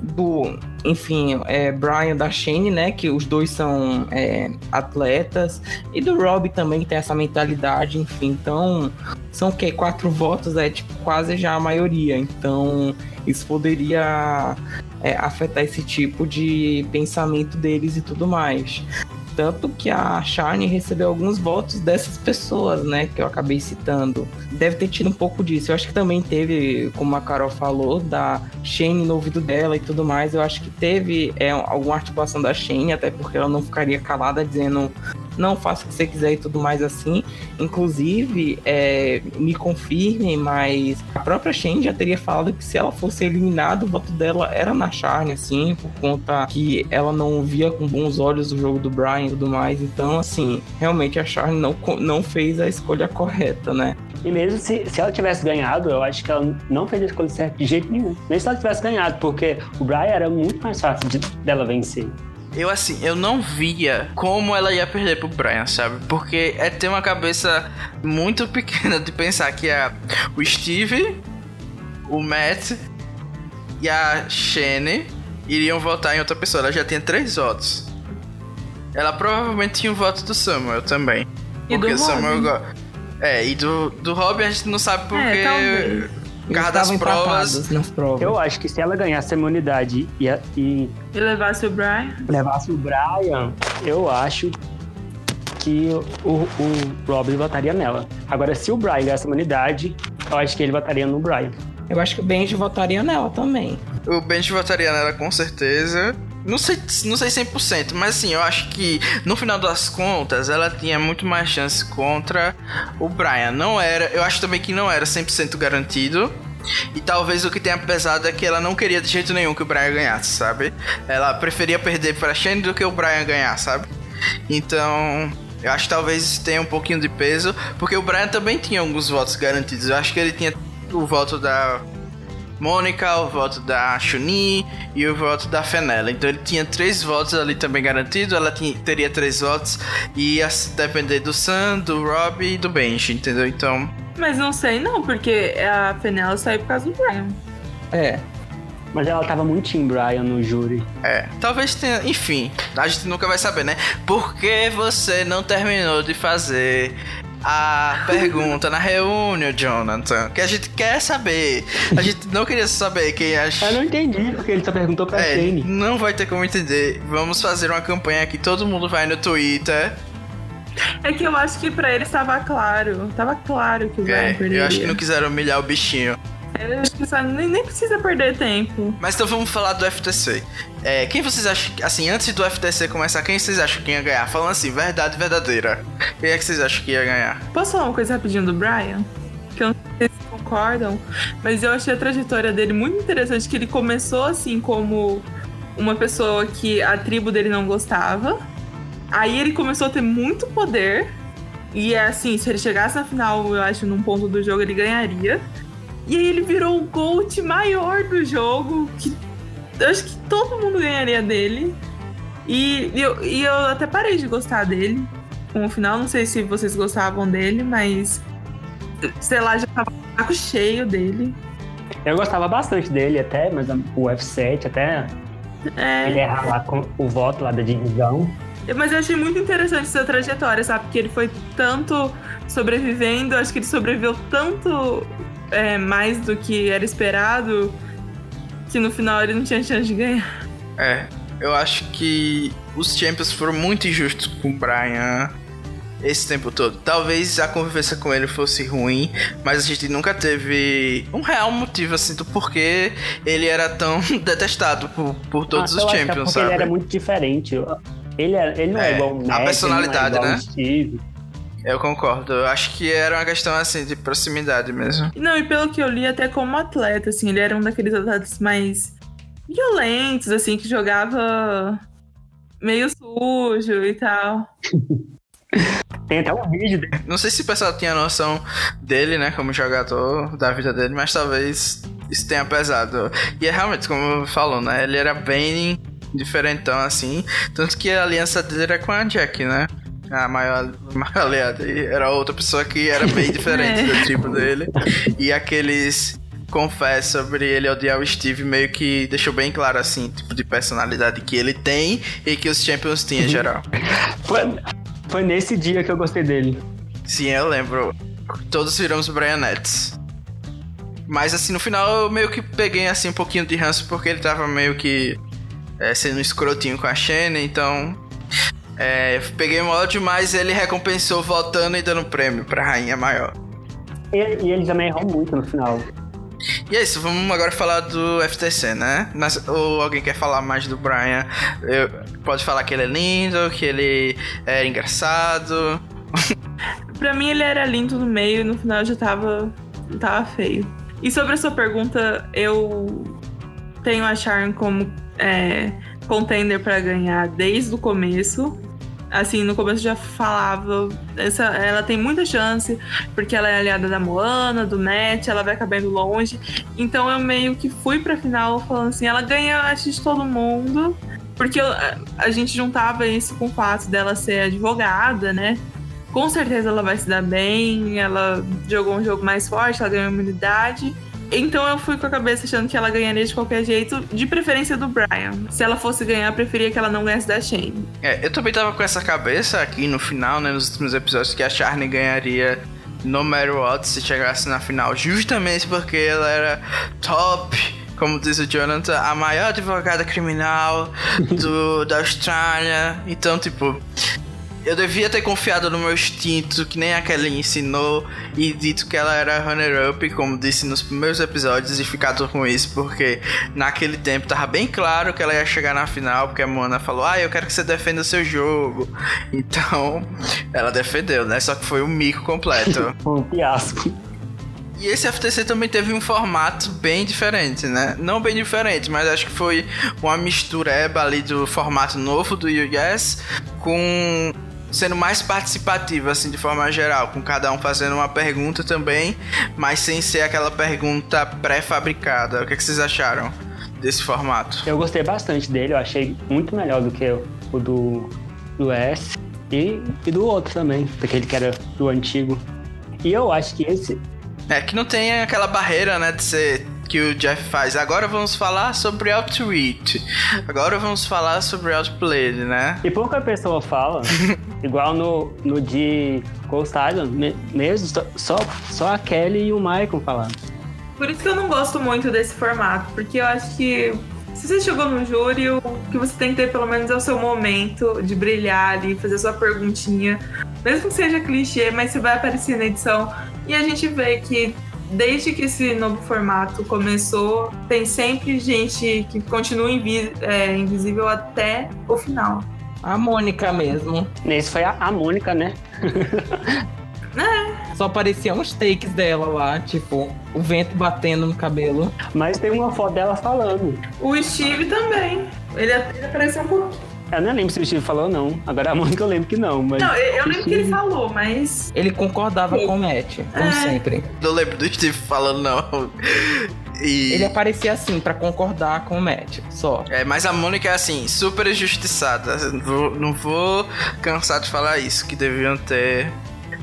do, enfim, é, Brian da Shane, né? Que os dois são é, atletas, e do Rob também que tem essa mentalidade, enfim. Então, são o quê? Quatro votos, é tipo quase já a maioria. Então, isso poderia é, afetar esse tipo de pensamento deles e tudo mais. Tanto que a Shine recebeu alguns votos dessas pessoas, né? Que eu acabei citando. Deve ter tido um pouco disso. Eu acho que também teve, como a Carol falou, da Shane no ouvido dela e tudo mais. Eu acho que teve é, alguma articulação da Shane, até porque ela não ficaria calada dizendo não faça o que você quiser e tudo mais assim. Inclusive, é, me confirmem, mas a própria Shane já teria falado que se ela fosse eliminada, o voto dela era na Charne, assim, por conta que ela não via com bons olhos o jogo do Brian e tudo mais. Então, assim, realmente a Charne não, não fez a escolha correta, né? E mesmo se, se ela tivesse ganhado, eu acho que ela não fez a escolha certa de jeito nenhum. Mesmo se ela tivesse ganhado, porque o Brian era muito mais fácil de- dela vencer. Eu, assim, eu não via como ela ia perder pro Brian, sabe? Porque é ter uma cabeça muito pequena de pensar que a, o Steve, o Matt e a Shane iriam votar em outra pessoa. Ela já tinha três votos. Ela provavelmente tinha o voto do Samuel também. E do porque o Samuel. Robin. É, e do, do Robin a gente não sabe porque. É. por causa das provas. nas provas. Eu acho que se ela ganhasse a imunidade e, e E levasse o Brian. levasse o Brian, eu acho que o, o Robin votaria nela. Agora, se o Brian ganhasse a imunidade, eu acho que ele votaria no Brian. Eu acho que o Benji votaria nela também. O Benji votaria nela com certeza. Não sei, não sei 100%, mas assim, eu acho que no final das contas ela tinha muito mais chance contra o Brian. Não era, eu acho também que não era 100% garantido. E talvez o que tenha pesado é que ela não queria de jeito nenhum que o Brian ganhasse, sabe? Ela preferia perder para Shane do que o Brian ganhar, sabe? Então, eu acho que talvez tenha um pouquinho de peso, porque o Brian também tinha alguns votos garantidos. Eu acho que ele tinha o voto da Mônica, o voto da Chuni e o voto da Fenella. Então ele tinha três votos ali também garantido. Ela tinha, teria três votos e ia se depender do Sam, do Rob e do Benji, entendeu? Então. Mas não sei não, porque a Fenella saiu por causa do Brian. É. Mas ela tava muito Team Brian no júri. É, talvez tenha. Enfim, a gente nunca vai saber, né? Por que você não terminou de fazer a pergunta na reunião, Jonathan? Que a gente quer saber. A gente não queria saber quem acha. Eu não entendi, porque ele só perguntou pra É, Shane. não vai ter como entender. Vamos fazer uma campanha que todo mundo vai no Twitter. É que eu acho que pra ele estava claro. Tava claro que o Brian É, perderia. eu acho que não quiseram humilhar o bichinho. Eu acho que só nem, nem precisa perder tempo. Mas então vamos falar do FTC. É, quem vocês acham, que- assim, antes do FTC começar, quem vocês acham que ia ganhar? Falando assim, verdade verdadeira. Quem é que vocês acham que ia ganhar? Posso falar uma coisa rapidinho do Brian? Que eu não sei se vocês concordam, mas eu achei a trajetória dele muito interessante, que ele começou assim como uma pessoa que a tribo dele não gostava. Aí ele começou a ter muito poder. E é assim, se ele chegasse na final, eu acho, num ponto do jogo, ele ganharia. E aí ele virou o GOAT maior do jogo, que eu acho que todo mundo ganharia dele. E, e eu, e eu até parei de gostar dele com o final. Não sei se vocês gostavam dele, mas. Sei lá, já tava com o saco cheio dele. Eu gostava bastante dele até, mas o F7 até ele É, errar lá com o voto lá da divisão. Mas eu achei muito interessante essa trajetória, sabe? Porque ele foi tanto sobrevivendo, acho que ele sobreviveu tanto é, mais do que era esperado, que no final ele não tinha chance de ganhar. É, eu acho que os Champions foram muito injustos com o Brian esse tempo todo. Talvez a convivência com ele fosse ruim, mas a gente nunca teve um real motivo assim do porquê ele era tão detestado por, por todos ah, os é Champions, é sabe? Ele era muito diferente. Ele, é, ele não é, é igual o A personalidade, é né? Eu concordo. Eu acho que era uma questão assim de proximidade mesmo. Não, e pelo que eu li, até como atleta, assim, ele era um daqueles atletas mais violentos, assim, que jogava meio sujo e tal. Tem até um vídeo dele. Não sei se o pessoal tinha noção dele, né, como jogador, da vida dele, mas talvez isso tenha pesado. E é realmente, como falou, né, ele era bem diferentão, assim, tanto que a aliança dele era com a Jack, né? A maior, maior aliada. era outra pessoa que era bem diferente do tipo dele. E aqueles confesso sobre ele odiar o Steve meio que deixou bem claro assim, tipo de personalidade que ele tem e que os Champions tinham em geral. Foi, foi nesse dia que eu gostei dele. Sim, eu lembro. Todos viramos Brianettes. Mas assim, no final eu meio que peguei assim um pouquinho de ranço porque ele tava meio que é, sendo um escrotinho com a Shane, então. É, peguei um ódio, mas ele recompensou voltando e dando prêmio pra rainha maior. E, e ele também errou muito no final. E é isso, vamos agora falar do FTC, né? Nas, ou alguém quer falar mais do Brian? Eu, pode falar que ele é lindo, que ele é engraçado. pra mim ele era lindo no meio e no final já tava, tava feio. E sobre a sua pergunta, eu tenho a Sharon como é, contender para ganhar desde o começo assim, no começo já falava, essa, ela tem muita chance, porque ela é aliada da Moana, do Matt, ela vai acabar indo longe. Então eu meio que fui pra final falando assim, ela ganha acho de todo mundo, porque eu, a, a gente juntava isso com o fato dela ser advogada, né? Com certeza ela vai se dar bem, ela jogou um jogo mais forte, ela ganhou imunidade. Então eu fui com a cabeça achando que ela ganharia de qualquer jeito, de preferência do Brian. Se ela fosse ganhar, eu preferia que ela não ganhasse da Shane. É, eu também tava com essa cabeça aqui no final, né, nos últimos episódios, que a Charney ganharia no matter what se chegasse na final, justamente porque ela era top como diz o Jonathan, a maior advogada criminal do, da Austrália. Então, tipo, eu devia ter confiado no meu instinto, que nem a Kelly ensinou, e dito que ela era runner-up, como disse nos primeiros episódios, e ficado com isso, porque naquele tempo tava bem claro que ela ia chegar na final, porque a Mona falou: Ah, eu quero que você defenda o seu jogo. Então, ela defendeu, né? Só que foi um mico completo. Um fiasco. E esse FTC também teve um formato bem diferente, né? Não bem diferente, mas acho que foi uma mistureba ali do formato novo do US com sendo mais participativo, assim, de forma geral, com cada um fazendo uma pergunta também, mas sem ser aquela pergunta pré-fabricada. O que, é que vocês acharam desse formato? Eu gostei bastante dele, eu achei muito melhor do que o do, do S e, e do outro também, daquele que era do antigo. E eu acho que esse. É que não tem aquela barreira, né, de ser que o Jeff faz. Agora vamos falar sobre Outreach. Agora vamos falar sobre Outplayed, né? E pouca pessoa fala, igual no, no de Ghost Island, mesmo, só, só a Kelly e o Michael falando. Por isso que eu não gosto muito desse formato, porque eu acho que se você chegou no júri, o que você tem que ter pelo menos é o seu momento de brilhar ali, fazer sua perguntinha. Mesmo que seja clichê, mas você vai aparecer na edição. E a gente vê que desde que esse novo formato começou, tem sempre gente que continua invi é, invisível até o final. A Mônica mesmo. Nesse foi a, a Mônica, né? É. Só apareciam uns takes dela lá, tipo, o vento batendo no cabelo. Mas tem uma foto dela falando. O Steve também. Ele, ele apareceu um pouquinho. Eu não lembro se o Steve falou não. Agora a Mônica eu lembro que não, mas. Não, eu, eu lembro que ele falou, mas. Ele concordava com o Matt, como é. sempre. Não lembro do Steve falando, não. E... Ele aparecia assim, para concordar com o Matt, só. É, mas a Mônica é assim, super injustiçada. Não vou, não vou cansar de falar isso, que deviam ter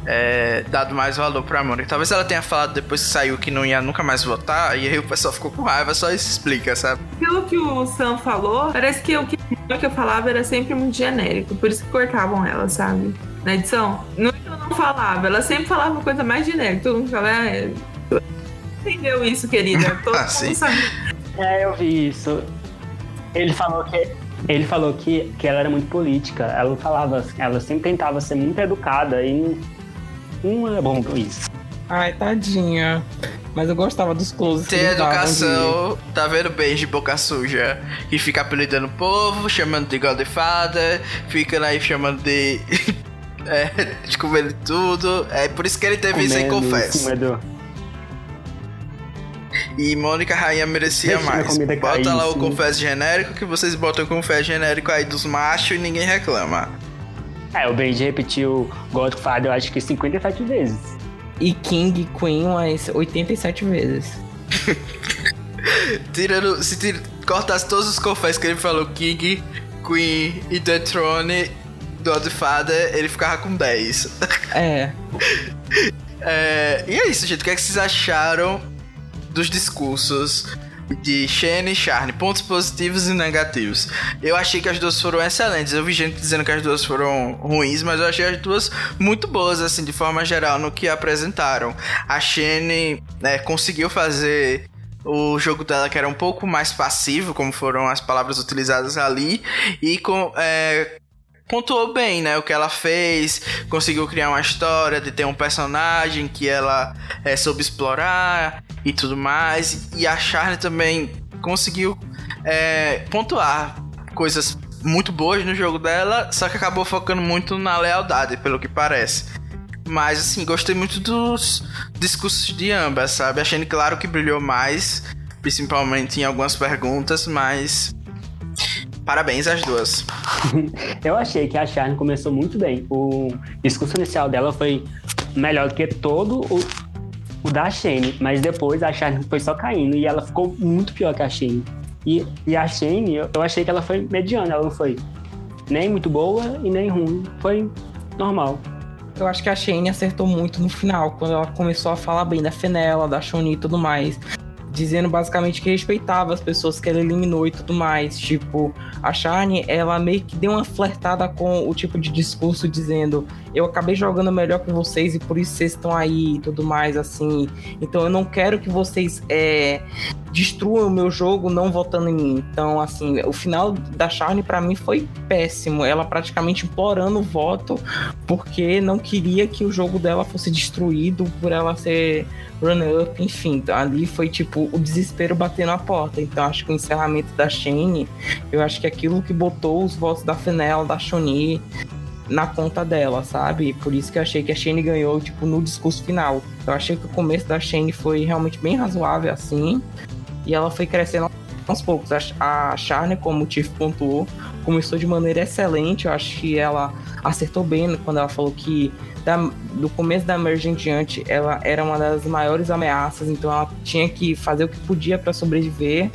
é, dado mais valor pra Mônica. Talvez ela tenha falado depois que saiu que não ia nunca mais votar, e aí o pessoal ficou com raiva, só isso explica, sabe? Pelo que o Sam falou, parece que o que eu falava era sempre muito genérico, por isso que cortavam ela, sabe? Na edição. Não é que eu não falava, ela sempre falava coisa mais genérica. Todo mundo falava, é... entendeu isso, querida? Todo ah, sim. sabe. É, eu vi isso. Ele falou que ele falou que, que ela era muito política. Ela falava, ela sempre tentava ser muito educada e não é bom isso. Ai, tadinha. Mas eu gostava dos closes. Tem educação, de... tá vendo beijo de boca suja? Que fica apelidando o povo, chamando de Godfather, fica aí chamando de. é, de comer tudo. É por isso que ele teve isso aí, confesso. E Mônica Rainha merecia Deixa mais. Bota lá o confesso genérico que vocês botam o confesso genérico aí dos machos e ninguém reclama. É, o Benji repetiu Godfather, eu acho que 57 vezes. E King Queen umas 87 vezes. Tirando. Se tira, cortasse todos os confessos que ele falou, King, Queen e The Throne do Godfather, ele ficava com 10. É. é. E é isso, gente. O que, é que vocês acharam dos discursos de Shane e Charne, pontos positivos e negativos. Eu achei que as duas foram excelentes. Eu vi gente dizendo que as duas foram ruins, mas eu achei as duas muito boas, assim, de forma geral, no que apresentaram. A Shane né, conseguiu fazer o jogo dela que era um pouco mais passivo, como foram as palavras utilizadas ali, e com, é, pontuou bem, né? O que ela fez, conseguiu criar uma história de ter um personagem que ela é, soube explorar e tudo mais. E a Charlie também conseguiu é, pontuar coisas muito boas no jogo dela, só que acabou focando muito na lealdade, pelo que parece. Mas assim, gostei muito dos discursos de ambas, sabe? Achando claro que brilhou mais, principalmente em algumas perguntas, mas Parabéns às duas. Eu achei que a Charne começou muito bem. O discurso inicial dela foi melhor do que todo o, o da Shane, mas depois a Charne foi só caindo e ela ficou muito pior que a Shane. E, e a Shane, eu, eu achei que ela foi mediana, ela não foi nem muito boa e nem ruim, foi normal. Eu acho que a Shane acertou muito no final, quando ela começou a falar bem da Fenella, da Shoni e tudo mais dizendo basicamente que respeitava as pessoas que ela eliminou e tudo mais. Tipo, a Shane, ela meio que deu uma flertada com o tipo de discurso dizendo: Eu acabei jogando melhor que vocês e por isso vocês estão aí e tudo mais, assim. Então eu não quero que vocês é, destruam o meu jogo não votando em mim. Então, assim, o final da Shane para mim foi péssimo. Ela praticamente implorando o voto porque não queria que o jogo dela fosse destruído por ela ser run-up, enfim. Ali foi tipo o desespero batendo a porta. Então acho que o encerramento da Shane, eu acho que é aquilo que botou os votos da Fenel, da Shoni na conta dela, sabe? Por isso que eu achei que a Shane ganhou, tipo, no discurso final. Eu achei que o começo da Shane foi realmente bem razoável, assim. E ela foi crescendo aos poucos. A Charne, como o Tiff pontuou, começou de maneira excelente. Eu acho que ela acertou bem quando ela falou que da, do começo da Merge em diante, ela era uma das maiores ameaças, então ela tinha que fazer o que podia para sobreviver.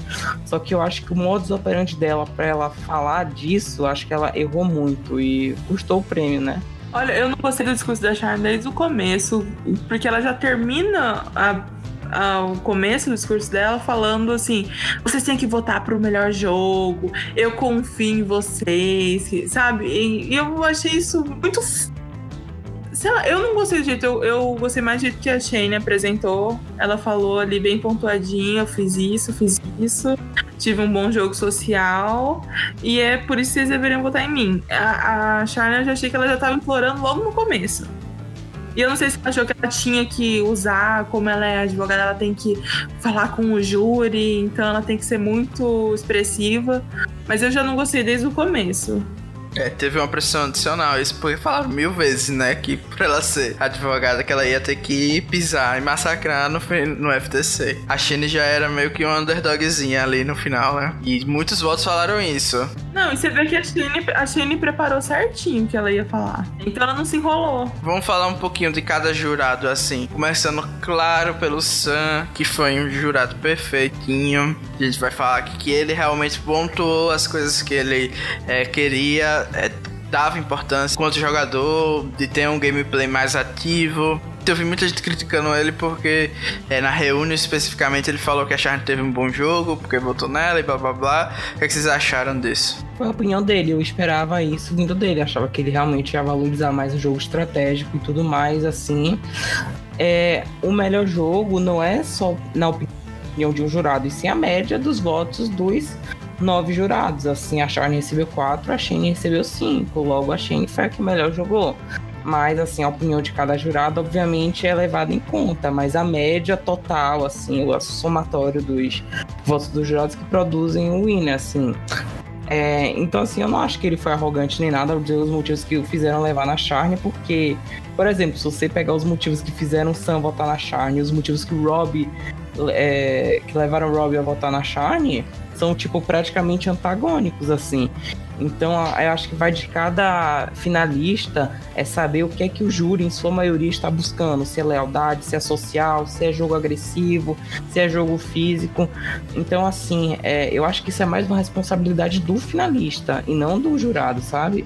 Só que eu acho que o modus operandi dela para ela falar disso, acho que ela errou muito e custou o prêmio, né? Olha, eu não gostei do discurso da Charne desde o começo, porque ela já termina a começo do discurso dela falando assim: vocês têm que votar pro melhor jogo, eu confio em vocês, sabe? E eu achei isso muito sei lá, eu não gostei do jeito, eu, eu gostei mais do jeito que a Shane apresentou. Ela falou ali bem pontuadinha, eu fiz isso, fiz isso, tive um bom jogo social e é por isso que vocês deveriam votar em mim. A, a eu já achei que ela já tava implorando logo no começo. E eu não sei se ela achou que ela tinha que usar, como ela é advogada, ela tem que falar com o júri, então ela tem que ser muito expressiva. Mas eu já não gostei desde o começo. É, teve uma pressão adicional. Isso porque falaram mil vezes, né? Que pra ela ser advogada, que ela ia ter que pisar e massacrar no, no FTC. A Shane já era meio que uma underdogzinha ali no final, né? E muitos votos falaram isso. Não, e você vê que a Shane, a Shane preparou certinho o que ela ia falar. Então ela não se enrolou. Vamos falar um pouquinho de cada jurado, assim. Começando, claro, pelo Sam, que foi um jurado perfeitinho. A gente vai falar que, que ele realmente pontuou as coisas que ele é, queria é, dava importância quanto jogador, de ter um gameplay mais ativo. Eu vi muita gente criticando ele porque é, na reunião especificamente ele falou que a Charne teve um bom jogo, porque votou nela e blá blá blá. O que, é que vocês acharam disso? Foi a opinião dele, eu esperava isso vindo dele. Achava que ele realmente ia valorizar mais o jogo estratégico e tudo mais, assim. É, o melhor jogo não é só na opinião de um jurado, e sim a média dos votos dos nove jurados. Assim, a Charne recebeu quatro, a Shane recebeu cinco. Logo, a Shane foi a que melhor jogou. Mas, assim, a opinião de cada jurado, obviamente, é levada em conta. Mas a média total, assim, o somatório dos votos dos jurados que produzem o winner, assim. É, então, assim, eu não acho que ele foi arrogante nem nada, os motivos que o fizeram levar na Charne, porque, por exemplo, se você pegar os motivos que fizeram Sam votar na Charne, os motivos que o Rob, é, que levaram o Rob a votar na Charne, são, tipo, praticamente antagônicos, assim. Então, eu acho que vai de cada finalista é saber o que é que o júri, em sua maioria, está buscando. Se é lealdade, se é social, se é jogo agressivo, se é jogo físico. Então, assim, é, eu acho que isso é mais uma responsabilidade do finalista e não do jurado, sabe?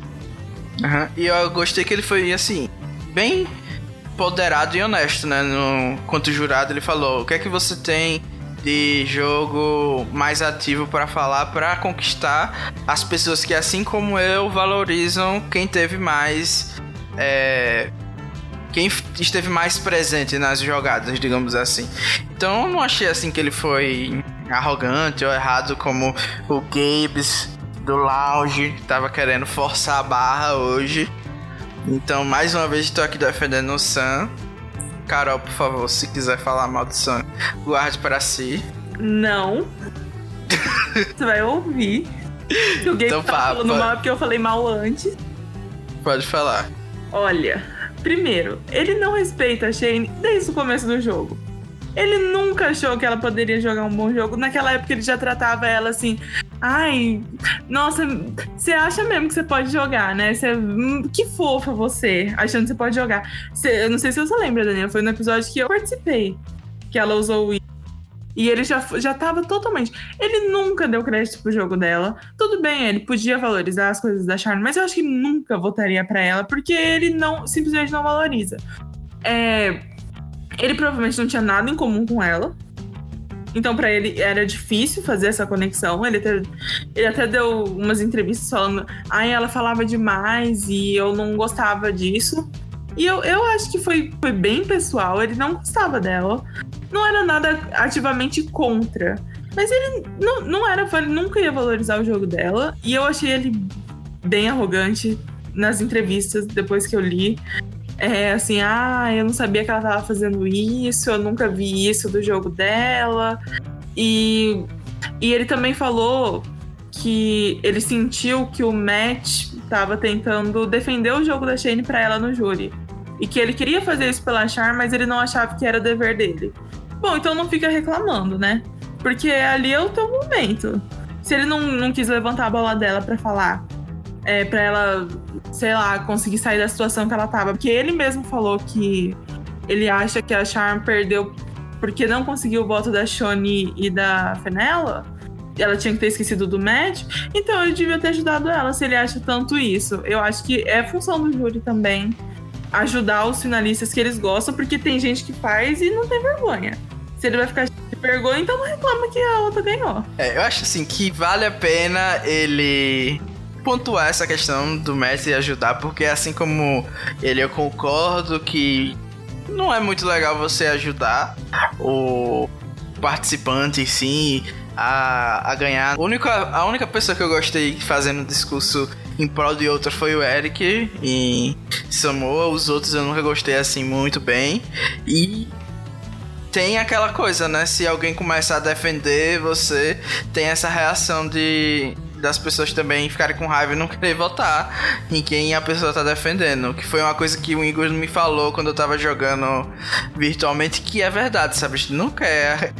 Uhum. E eu gostei que ele foi, assim, bem poderado e honesto, né? No, quanto jurado, ele falou: o que é que você tem de jogo mais ativo para falar, para conquistar as pessoas que, assim como eu, valorizam quem teve mais. É, quem esteve mais presente nas jogadas, digamos assim. Então eu não achei assim que ele foi arrogante ou errado como o Gabes do Lounge tava querendo forçar a barra hoje. Então, mais uma vez, estou aqui defendendo o Sam. Carol, por favor, se quiser falar mal do Sam, guarde para si. Não. Você vai ouvir. Se alguém então, tá falando mal é porque eu falei mal antes. Pode falar. Olha, primeiro, ele não respeita a Shane desde o começo do jogo. Ele nunca achou que ela poderia jogar um bom jogo. Naquela época ele já tratava ela assim. Ai, nossa, você acha mesmo que você pode jogar, né? Cê, hum, que fofa você, achando que você pode jogar. Cê, eu não sei se você lembra, Daniel, foi no episódio que eu participei que ela usou o e ele já, já tava totalmente. Ele nunca deu crédito pro jogo dela. Tudo bem, ele podia valorizar as coisas da Charme, mas eu acho que nunca votaria para ela, porque ele não simplesmente não valoriza. É, ele provavelmente não tinha nada em comum com ela. Então, para ele era difícil fazer essa conexão. Ele até, ele até deu umas entrevistas falando: ai, ela falava demais e eu não gostava disso. E eu, eu acho que foi, foi bem pessoal. Ele não gostava dela. Não era nada ativamente contra. Mas ele não, não era, ele nunca ia valorizar o jogo dela. E eu achei ele bem arrogante nas entrevistas depois que eu li. É assim, ah, eu não sabia que ela tava fazendo isso, eu nunca vi isso do jogo dela. E, e ele também falou que ele sentiu que o Matt tava tentando defender o jogo da Shane para ela no júri. E que ele queria fazer isso pela Char, mas ele não achava que era dever dele. Bom, então não fica reclamando, né? Porque ali é o teu momento. Se ele não, não quis levantar a bola dela para falar, é, para ela, sei lá, conseguir sair da situação que ela tava. Porque ele mesmo falou que ele acha que a Charm perdeu porque não conseguiu o voto da Shoni e da Fenella. Ela tinha que ter esquecido do Matt. Então ele devia ter ajudado ela, se ele acha tanto isso. Eu acho que é função do júri também ajudar os finalistas que eles gostam, porque tem gente que faz e não tem vergonha. Se ele vai ficar de vergonha, então não reclama que a outra ganhou. É, eu acho assim que vale a pena ele pontuar essa questão do mestre ajudar, porque assim como ele, eu concordo que não é muito legal você ajudar o participante, sim, a, a ganhar. A única, a única pessoa que eu gostei fazendo discurso em prol de outra foi o Eric em Samoa. Os outros eu nunca gostei assim muito bem. E tem aquela coisa, né? Se alguém começa a defender você, tem essa reação de das pessoas também ficarem com raiva e não querer votar em quem a pessoa tá defendendo. Que foi uma coisa que o Igor me falou quando eu tava jogando virtualmente, que é verdade, sabe? A gente não quer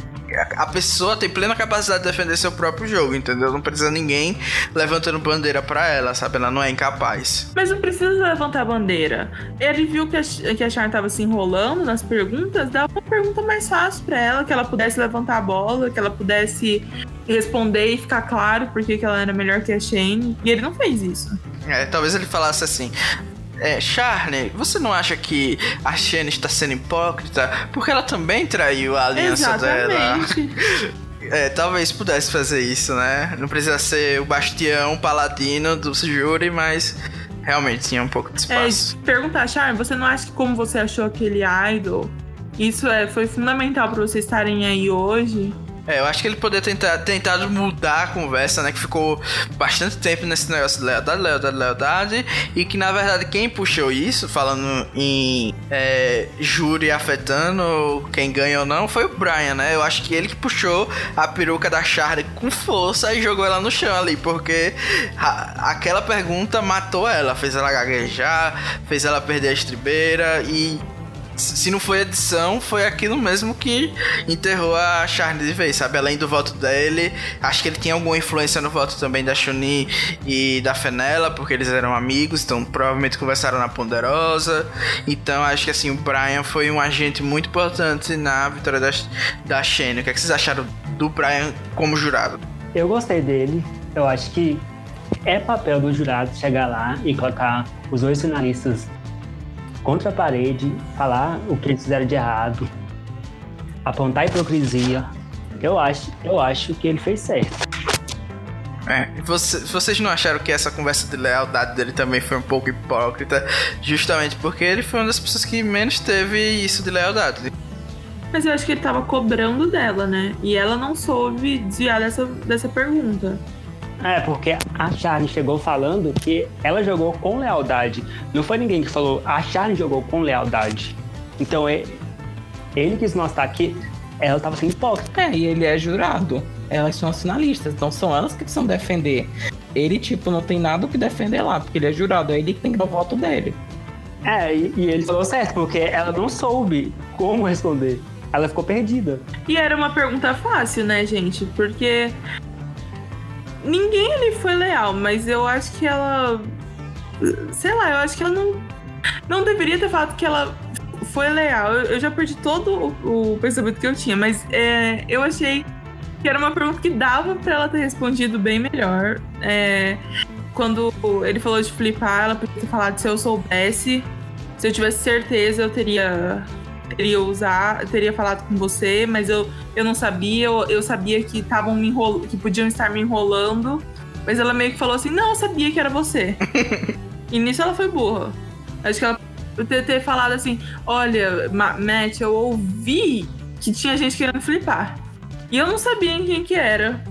a pessoa tem plena capacidade de defender seu próprio jogo, entendeu? Não precisa ninguém levantando bandeira para ela, sabe? Ela não é incapaz. Mas não precisa levantar bandeira. Ele viu que a, que a Char tava se enrolando nas perguntas, dá uma pergunta mais fácil para ela, que ela pudesse levantar a bola, que ela pudesse responder e ficar claro porque que ela era melhor que a Shane. E ele não fez isso. É, talvez ele falasse assim. É, Charlie, você não acha que a Shane está sendo hipócrita? Porque ela também traiu a aliança Exatamente. dela. É, talvez pudesse fazer isso, né? Não precisa ser o bastião paladino do júri, mas realmente tinha um pouco de É, espaço. perguntar, Charme, você não acha que como você achou aquele idol, isso é, foi fundamental pra vocês estarem aí hoje? É, eu acho que ele poderia tentar tentado mudar a conversa, né? Que ficou bastante tempo nesse negócio de lealdade, lealdade, lealdade. E que na verdade quem puxou isso, falando em é, júri afetando quem ganha ou não, foi o Brian, né? Eu acho que ele que puxou a peruca da Charlie com força e jogou ela no chão ali, porque a- aquela pergunta matou ela, fez ela gaguejar, fez ela perder a estribeira e se não foi edição, foi aquilo mesmo que enterrou a Charlie de vez, sabe? Além do voto dele, acho que ele tinha alguma influência no voto também da Chun-Li e da Fenella, porque eles eram amigos, então provavelmente conversaram na Ponderosa. Então acho que assim, o Brian foi um agente muito importante na vitória da, da Shane. O que, é que vocês acharam do Brian como jurado? Eu gostei dele. Eu acho que é papel do jurado chegar lá e colocar os dois finalistas contra a parede, falar o que eles fizeram de errado, apontar a hipocrisia. Eu acho, eu acho que ele fez certo. É, e você- vocês não acharam que essa conversa de lealdade dele também foi um pouco hipócrita? Justamente porque ele foi uma das pessoas que menos teve isso de lealdade. Mas eu acho que ele tava cobrando dela, né? E ela não soube desviar dessa, dessa pergunta. É, porque a Charlie chegou falando que ela jogou com lealdade. Não foi ninguém que falou, a Charlie jogou com lealdade. Então é, ele quis mostrar que ela tava sendo hipócrita. É, e ele é jurado. Elas são as finalistas, então são elas que precisam defender. Ele, tipo, não tem nada o que defender lá, porque ele é jurado, é ele que tem que dar o voto dele. É, e, e ele falou certo, porque ela não soube como responder. Ela ficou perdida. E era uma pergunta fácil, né, gente? Porque ninguém ali foi leal, mas eu acho que ela. Sei lá, eu acho que ela não. Não deveria ter falado que ela foi leal. Eu, eu já perdi todo o, o pensamento que eu tinha, mas é, eu achei que era uma pergunta que dava pra ela ter respondido bem melhor. É, quando ele falou de flipar, ela podia falado se eu soubesse. Se eu tivesse certeza, eu teria teria usar, teria falado com você, mas eu, eu não sabia, eu, eu sabia que estavam me enrolando, que podiam estar me enrolando, mas ela meio que falou assim, não, eu sabia que era você. e nisso ela foi burra. Acho que ela poderia ter falado assim, olha, Ma- Matt, eu ouvi que tinha gente querendo flipar. E eu não sabia em quem que era.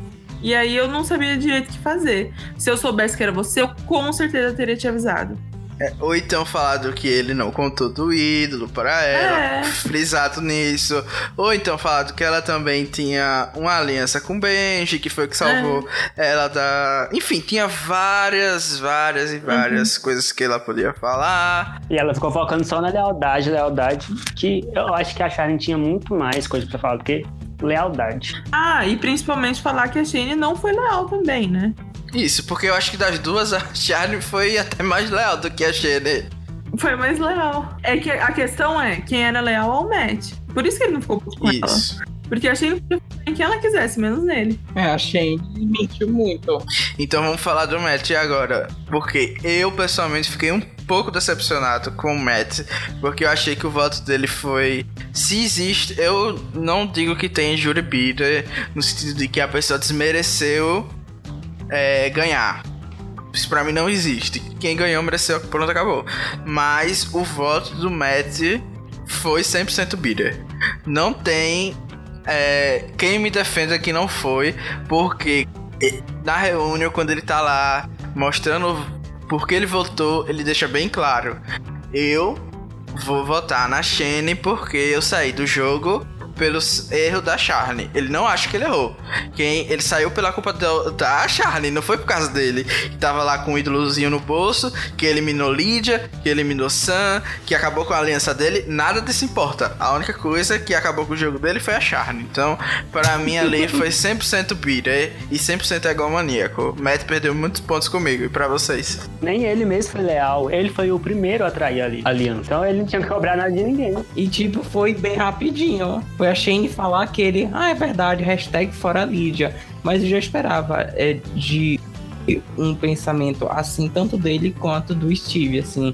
E aí eu não sabia direito o que fazer. Se eu soubesse que era você, eu com certeza teria te avisado. É, ou então falado que ele não contou do ídolo para ela, É. frisado nisso. Ou então falado que ela também tinha uma aliança com Benji, que foi o que salvou ela da. Enfim, tinha várias, várias e várias coisas que ela podia falar. E ela ficou focando só na lealdade, lealdade, que eu acho que a Sharon tinha muito mais coisa pra falar do que lealdade. Ah, e principalmente falar que a Shane não foi leal também, né? Isso, porque eu acho que das duas, a Charlie foi até mais leal do que a Shane. Foi mais leal. É que a questão é quem era leal ao Matt. Por isso que ele não ficou puto com Isso. ela. Porque a Shane em quem ela quisesse, menos nele. É, a Shane mentiu muito. Então vamos falar do Matt agora. Porque eu pessoalmente fiquei um pouco decepcionado com o Matt. Porque eu achei que o voto dele foi. Se existe, eu não digo que tem júri bidder, no sentido de que a pessoa desmereceu é, ganhar. Isso pra mim não existe. Quem ganhou mereceu, pronto, acabou. Mas o voto do Matt foi 100% bidder. Não tem é, quem me defenda que não foi, porque na reunião, quando ele tá lá mostrando por que ele votou, ele deixa bem claro: eu vou votar na Shane porque eu saí do jogo pelos erros da Charlie. Ele não acha que ele errou. Quem ele saiu pela culpa da, da Charlie, não foi por causa dele. Que tava lá com o ídolozinho no bolso, que eliminou Lydia, que eliminou Sam, que acabou com a aliança dele. Nada disso importa. A única coisa que acabou com o jogo dele foi a Charlie. Então, para mim ali foi 100% bitter e 100% egomaníaco. Matt perdeu muitos pontos comigo e para vocês. Nem ele mesmo foi leal, ele foi o primeiro a trair ali, a aliança. Então ele não tinha que cobrar nada de ninguém. E tipo, foi bem rapidinho. Foi a Shane falar que ele, ah, é verdade, hashtag fora Lídia. Mas eu já esperava é, de um pensamento assim, tanto dele quanto do Steve, assim.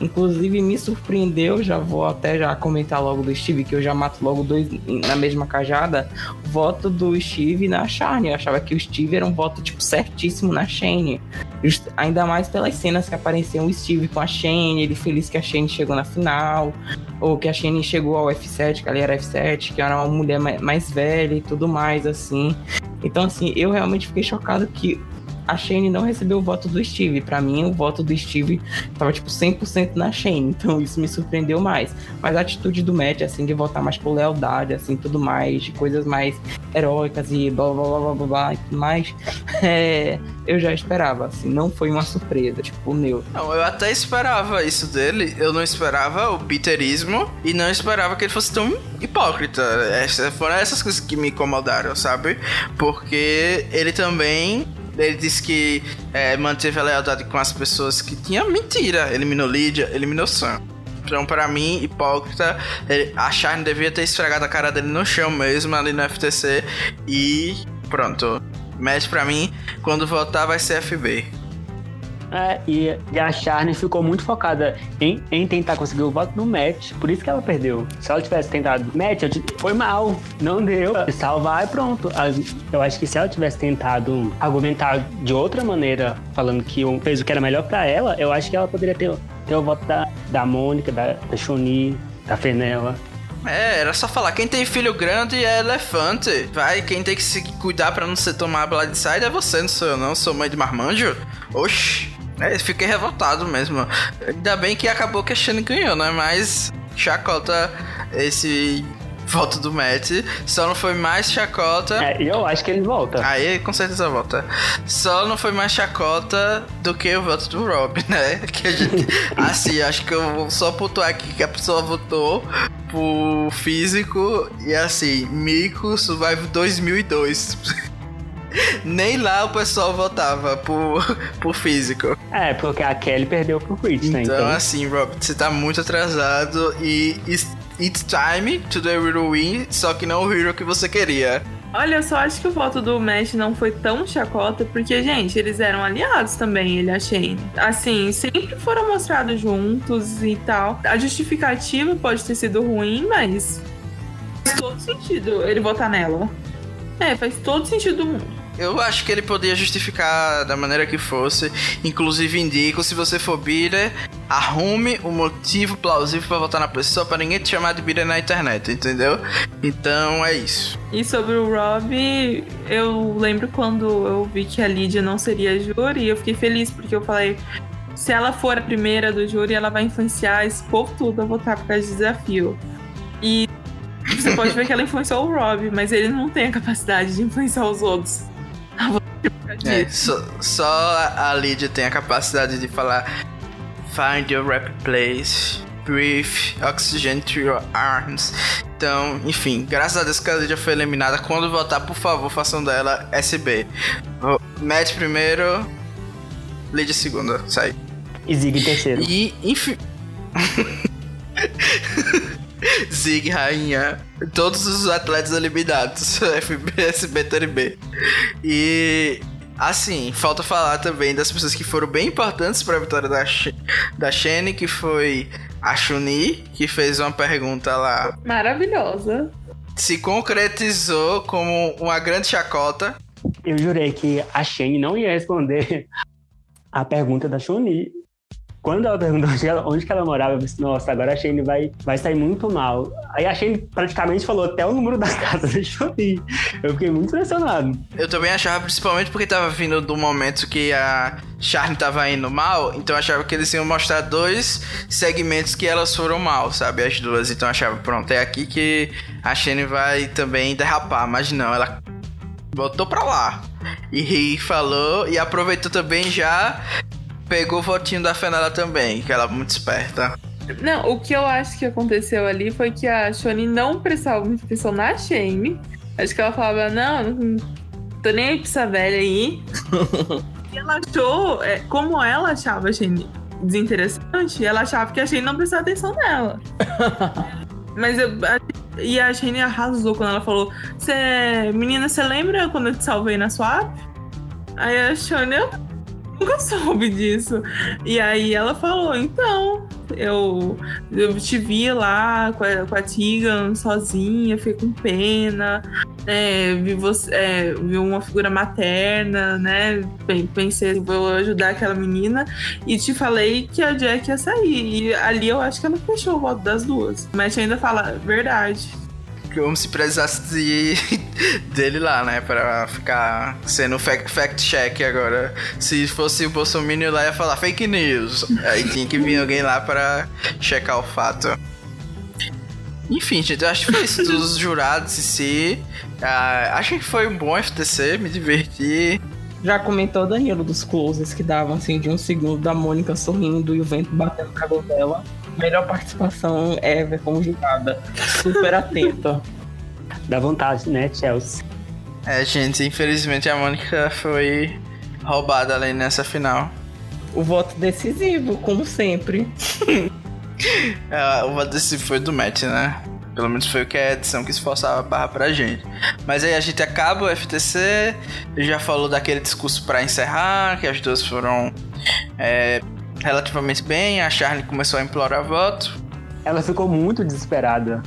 Inclusive me surpreendeu, já vou até já comentar logo do Steve, que eu já mato logo dois na mesma cajada. Voto do Steve na Shane. Eu achava que o Steve era um voto, tipo, certíssimo na Shane. Just, ainda mais pelas cenas que apareciam o Steve com a Shane, ele feliz que a Shane chegou na final, ou que a Shane chegou ao F7, que ela era F7, que era uma mulher mais velha e tudo mais, assim. Então, assim, eu realmente fiquei chocado que a Shane não recebeu o voto do Steve. Para mim, o voto do Steve tava tipo 100% na Shane, então isso me surpreendeu mais. Mas a atitude do Matt, assim, de votar mais por lealdade, assim, tudo mais, de coisas mais heróicas e blá blá blá blá blá, blá e tudo mais, é, eu já esperava, assim, não foi uma surpresa, tipo, meu. Não, eu até esperava isso dele, eu não esperava o biterismo e não esperava que ele fosse tão hipócrita. Essas, foram essas coisas que me incomodaram, sabe? Porque ele também ele disse que é, manteve a lealdade com as pessoas que tinha mentira. Eliminou Lídia, eliminou Sam. Então, pra mim, hipócrita, a Charne devia ter esfregado a cara dele no chão mesmo, ali no FTC. E pronto. Match pra mim, quando voltar vai ser FB. É, e, e, a Charne ficou muito focada em, em tentar conseguir o voto no match, por isso que ela perdeu. Se ela tivesse tentado match, foi mal, não deu. Salvar e pronto. Eu acho que se ela tivesse tentado argumentar de outra maneira, falando que fez o que era melhor para ela, eu acho que ela poderia ter, ter o voto da, da Mônica, da, da da Fenella. É, era só falar, quem tem filho grande é elefante. Vai, quem tem que se cuidar para não ser tomar blindside é você, não sou eu não, sou mãe de marmanjo. Oxi. É, fiquei revoltado mesmo. Ainda bem que acabou que a Shane ganhou, né? Mas chacota esse voto do Matt. Só não foi mais chacota. É, eu acho que ele volta. Aí com certeza volta. Só não foi mais chacota do que o voto do Rob, né? Que a gente. assim, acho que eu vou só pontuar aqui que a pessoa votou por físico e assim, Mico Survive 2002. Nem lá o pessoal votava por, por físico. É, porque a Kelly perdeu pro Chris, né? Então, então, assim, Rob, você tá muito atrasado e it's time to the hero win, só que não o hero que você queria. Olha, eu só acho que o voto do Mesh não foi tão chacota, porque, gente, eles eram aliados também, ele achei. Assim, sempre foram mostrados juntos e tal. A justificativa pode ter sido ruim, mas faz todo sentido ele votar nela. É, faz todo sentido do mundo. Eu acho que ele poderia justificar da maneira que fosse. Inclusive, indico, se você for bira, arrume um motivo plausível para votar na pessoa para ninguém te chamar de bira na internet, entendeu? Então é isso. E sobre o Rob, eu lembro quando eu vi que a Lídia não seria júri, eu fiquei feliz porque eu falei. Se ela for a primeira do júri, ela vai influenciar esse povo tudo a votar por causa de desafio. E você pode ver que ela influenciou o Rob, mas ele não tem a capacidade de influenciar os outros. É, só, só a Lydia tem a capacidade de falar Find your rap place, breathe, oxygen to your arms. Então, enfim, graças a Deus que a Lydia foi eliminada. Quando voltar, por favor, façam dela SB. Matt primeiro, Lydia segunda, sai. E Zig terceiro. E, enfim. Zig, rainha. Todos os atletas eliminados. FB, SB, TNB. E. Assim, falta falar também das pessoas que foram bem importantes para a vitória da, da Shane, que foi a Chuni, que fez uma pergunta lá. Maravilhosa. Se concretizou como uma grande chacota. Eu jurei que a Shane não ia responder a pergunta da Chuni. Quando ela perguntou onde, ela, onde que ela morava, eu disse, nossa, agora a Shane vai, vai sair muito mal. Aí a Shane praticamente falou até o número da casa, eu ir. Eu fiquei muito impressionado. Eu também achava, principalmente porque tava vindo do momento que a Charne tava indo mal, então eu achava que eles iam mostrar dois segmentos que elas foram mal, sabe? As duas. Então eu achava, pronto, é aqui que a Shane vai também derrapar. Mas não, ela voltou pra lá. E falou e aproveitou também já pegou o votinho da Fenella também, que ela é muito esperta. Não, o que eu acho que aconteceu ali foi que a Shoni não prestava muita atenção na Shane. Acho que ela falava, não, não tô nem aí pra essa velha aí. e ela achou, é, como ela achava a Shane desinteressante, ela achava que a Shane não prestava atenção nela. Mas eu, a, e a Shane arrasou quando ela falou: Menina, você lembra quando eu te salvei na swap? Aí a Shone, eu nunca soube disso. E aí ela falou, então, eu, eu te vi lá com a, com a Tegan sozinha, fiquei com pena. É, vi, você, é, vi uma figura materna, né? Pensei, vou ajudar aquela menina. E te falei que a Jack ia sair. E ali eu acho que ela fechou o voto das duas. Mas ainda fala, verdade como se precisasse de, dele lá, né? Pra ficar sendo fact, fact check agora. Se fosse o Bolsonaro lá, ia falar fake news. Aí tinha que vir alguém lá para checar o fato. Enfim, gente, eu acho que foi isso dos jurados em si. Uh, acho que foi um bom FTC, me diverti. Já comentou Danilo dos closes que davam assim de um segundo da Mônica sorrindo e o vento batendo no cabelo dela. Melhor participação ever como jurada. Super atenta. Dá vontade, né, Chelsea? É, gente, infelizmente a Mônica foi roubada ali nessa final. O voto decisivo, como sempre. é, o voto decisivo foi do Matt, né? Pelo menos foi o que a edição que esforçava a barra pra gente. Mas aí a gente acaba o FTC, já falou daquele discurso para encerrar, que as duas foram é, relativamente bem, a Charlie começou a implorar voto. Ela ficou muito desesperada.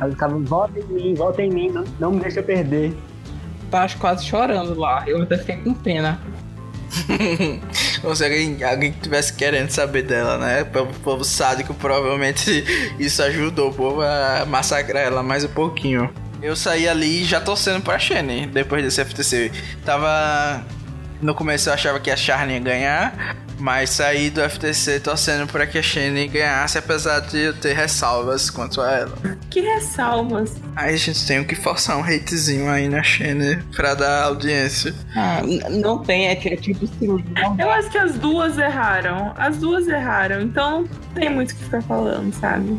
Ela ficava, vota em mim, vota em mim, não, não me deixa perder. Tava quase chorando lá, eu até fiquei com pena. Como se alguém, alguém tivesse querendo saber dela, né? O povo sádico provavelmente isso ajudou o povo a massacrar ela mais um pouquinho. Eu saí ali já torcendo pra Shane depois desse FTC. Tava. No começo eu achava que a Charlie ia ganhar, mas saí do FTC torcendo para que a Shane ganhasse, apesar de eu ter ressalvas quanto a ela. Que ressalvas? Aí a gente tem que forçar um hatezinho aí na Shane pra dar audiência. Ah, não tem, é, é tipo cirurgia. Eu acho que as duas erraram. As duas erraram, então não tem muito o que ficar falando, sabe?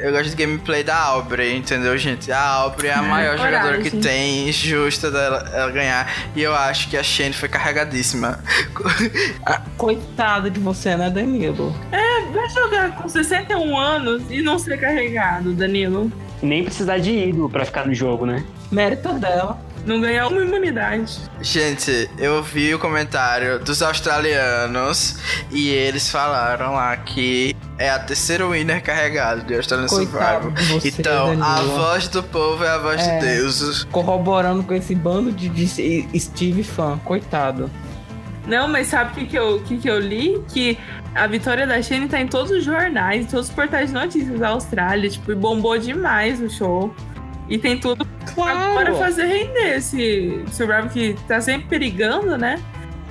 Eu gosto de gameplay da Aubrey, entendeu, gente? A Aubrey é a maior Coragem. jogadora que tem, justa dela ela ganhar. E eu acho que a Shane foi carregadíssima. Coitada de você, né, Danilo? É, vai jogar com 61 anos e não ser carregado, Danilo. Nem precisar de ídolo pra ficar no jogo, né? Mérito dela não ganhar uma imunidade. Gente, eu vi o comentário dos australianos e eles falaram lá que é a terceira winner carregada de Australian Survival. Você, então, Danilo. a voz do povo é a voz é, de Deus. Corroborando com esse bando de, de Steve fã, coitado. Não, mas sabe o que, que, eu, que, que eu li? Que a vitória da Shane tá em todos os jornais, em todos os portais de notícias da Austrália. Tipo, bombou demais o show. E tem tudo claro. para fazer render esse Survivor que tá sempre perigando, né?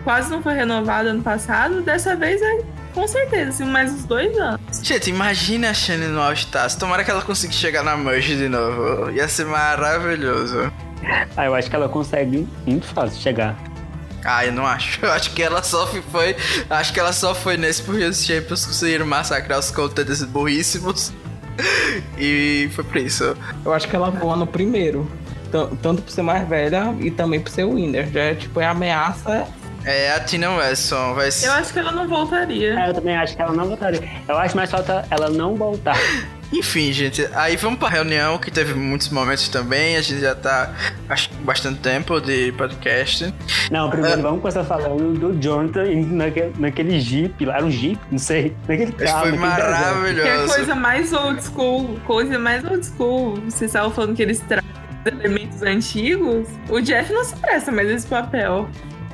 Quase não foi renovado ano passado. Dessa vez é com certeza, assim, mais uns dois anos. Gente, imagina a Shane no All Stars. Tomara que ela consiga chegar na Merge de novo. Ia ser maravilhoso. Ah, eu acho que ela consegue muito fácil chegar. Ah, eu não acho. Eu acho que ela só foi. Acho que ela só foi nesse porque os Champions conseguiram massacrar os contenders burríssimos. e foi por isso. Eu acho que ela voa no primeiro. Tanto por ser mais velha e também por ser winner. Já é tipo, é ameaça. É a Tina Wesson, vai ser. Eu acho que ela não voltaria. É, eu também acho que ela não voltaria. Eu acho mais falta ela não voltar. Enfim, gente, aí vamos pra reunião que teve muitos momentos também. A gente já tá acho bastante tempo de podcast. Não, primeiro uh, vamos começar falando do Jonathan naquele, naquele jeep lá, era um jeep, não sei, naquele carro. Foi maravilhoso. Que é coisa mais old school, coisa mais old school. Vocês estavam falando que eles trazem elementos antigos. O Jeff não se presta mais esse papel.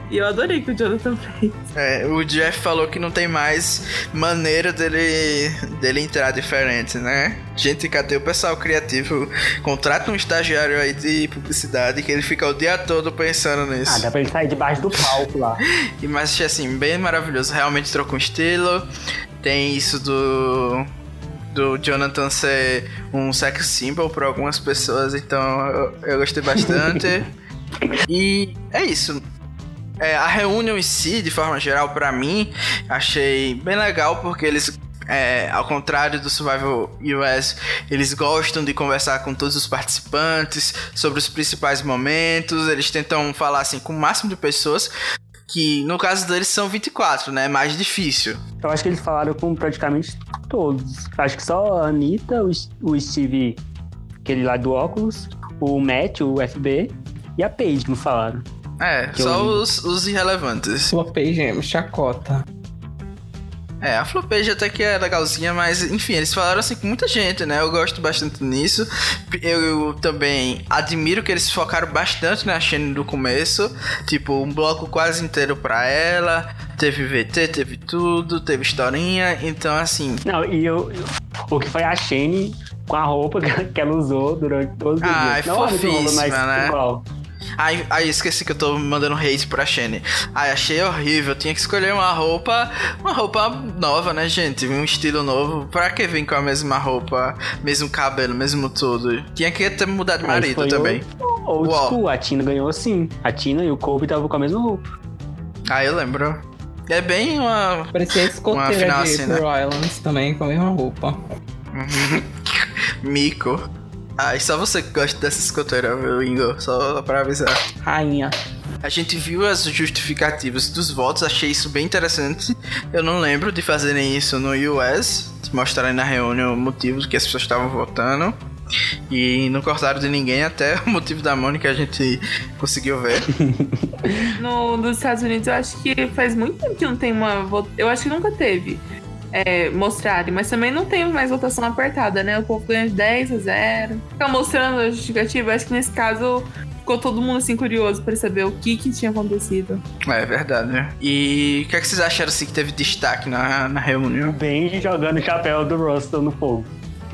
E eu adorei que o Jonathan fez. É, o Jeff falou que não tem mais maneira dele, dele entrar diferente, né? Gente, cadê o pessoal criativo? Contrata um estagiário aí de publicidade que ele fica o dia todo pensando nisso. Ah, dá pra ele sair debaixo do palco lá. e mas achei assim, bem maravilhoso. Realmente trocou um estilo. Tem isso do do Jonathan ser um sex symbol para algumas pessoas, então eu, eu gostei bastante. e é isso. É, a reunião em si, de forma geral, para mim, achei bem legal porque eles é, ao contrário do Survival US, eles gostam de conversar com todos os participantes sobre os principais momentos. Eles tentam falar assim com o máximo de pessoas. Que no caso deles são 24, né? É mais difícil. Eu acho que eles falaram com praticamente todos. Acho que só a Anitta, o Steve, aquele lá do óculos, o Matt, o FB, e a Paige não falaram. É, Que só eu- os, os irrelevantes. Flopage, chacota. É, a Flopage até que é legalzinha, mas enfim, eles falaram assim com muita gente, né? Eu gosto bastante nisso. Eu, eu também admiro que eles focaram bastante na Shane do começo. Tipo, um bloco quase inteiro pra ela. Teve VT, teve tudo, teve historinha. Então, assim. Não, e eu, o que foi a Shane com a roupa que ela usou durante todos os Ai, dias. Não a mesma roupa, mas fofíssima, né? igual. Ai, ai, esqueci que eu tô mandando hate pra Shane. Ai, achei horrível. Tinha que escolher uma roupa. Uma roupa nova, né, gente? Um estilo novo. Pra que vir com a mesma roupa, mesmo cabelo, mesmo tudo? Tinha que ter mudado de marido foi também. o- Old school, a Tina ganhou sim. A Tina e o Kobe estavam com a mesma roupa. Ah, eu lembro. É bem uma. Parecia a Uma escoteira final de assim, né? Também, com a mesma roupa. Mico. Ai, só você que gosta dessa escoteira, viu, Ingo? Só pra avisar. Rainha. A gente viu as justificativas dos votos, achei isso bem interessante. Eu não lembro de fazerem isso no US, de mostrarem na reunião o motivo que as pessoas estavam votando. E não cortaram de ninguém até o motivo da Mônica a gente conseguiu ver. No dos Estados Unidos, eu acho que faz muito tempo que não tem uma. Eu acho que nunca teve. É, mostrarem, mas também não tem mais votação apertada, né? O povo ganha de 10 a 0. Fica mostrando a justificativa. Acho que nesse caso ficou todo mundo assim curioso pra saber o que que tinha acontecido. É verdade, né? E o que, é que vocês acharam assim que teve destaque na, na reunião? Benji jogando o chapéu do Russell no fogo.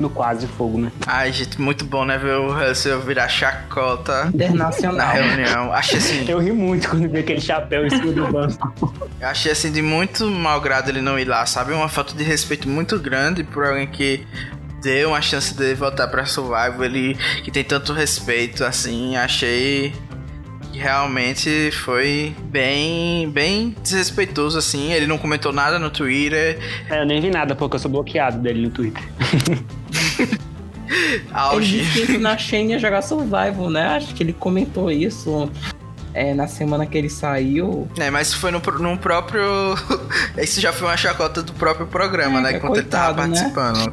No quase fogo, né? Ai, gente, muito bom, né? Ver o Russell virar chacota na Internacional. reunião. Achei assim, Eu ri muito quando vi aquele chapéu em cima do banco. eu achei assim de muito mau grado ele não ir lá, sabe? Uma falta de respeito muito grande por alguém que deu uma chance de voltar pra Survival, ele que tem tanto respeito, assim, achei que realmente foi bem, bem desrespeitoso, assim. Ele não comentou nada no Twitter. É, eu nem vi nada, porque eu sou bloqueado dele no Twitter. Ele Auge. disse que na Shane ia jogar Survival, né? Acho que ele comentou isso é, na semana que ele saiu. É, mas foi no, no próprio. Isso já foi uma chacota do próprio programa, É, né? é Enquanto ele tava coitado, né? participando.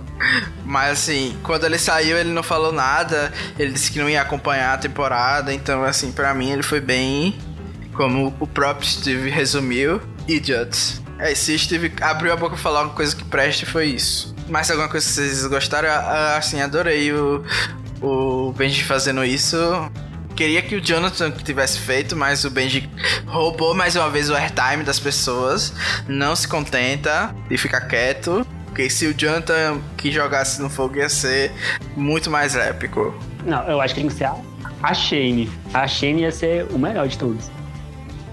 Mas assim, quando ele saiu, ele não falou nada. Ele disse que não ia acompanhar a temporada. Então, assim, pra mim ele foi bem. Como o próprio Steve resumiu: Idiots. É, se Steve abriu a boca pra falar uma coisa que preste, foi isso. Mais alguma coisa que vocês gostaram? Ah, Assim, adorei o, o Benji fazendo isso. Queria que o Jonathan tivesse feito, mas o Benji roubou mais uma vez o airtime das pessoas. Não se contenta e fica quieto. Porque se o Jonathan que jogasse no fogo ia ser muito mais épico. Não, eu acho que tem que ser a, a Shane. A Shane ia ser o melhor de todos.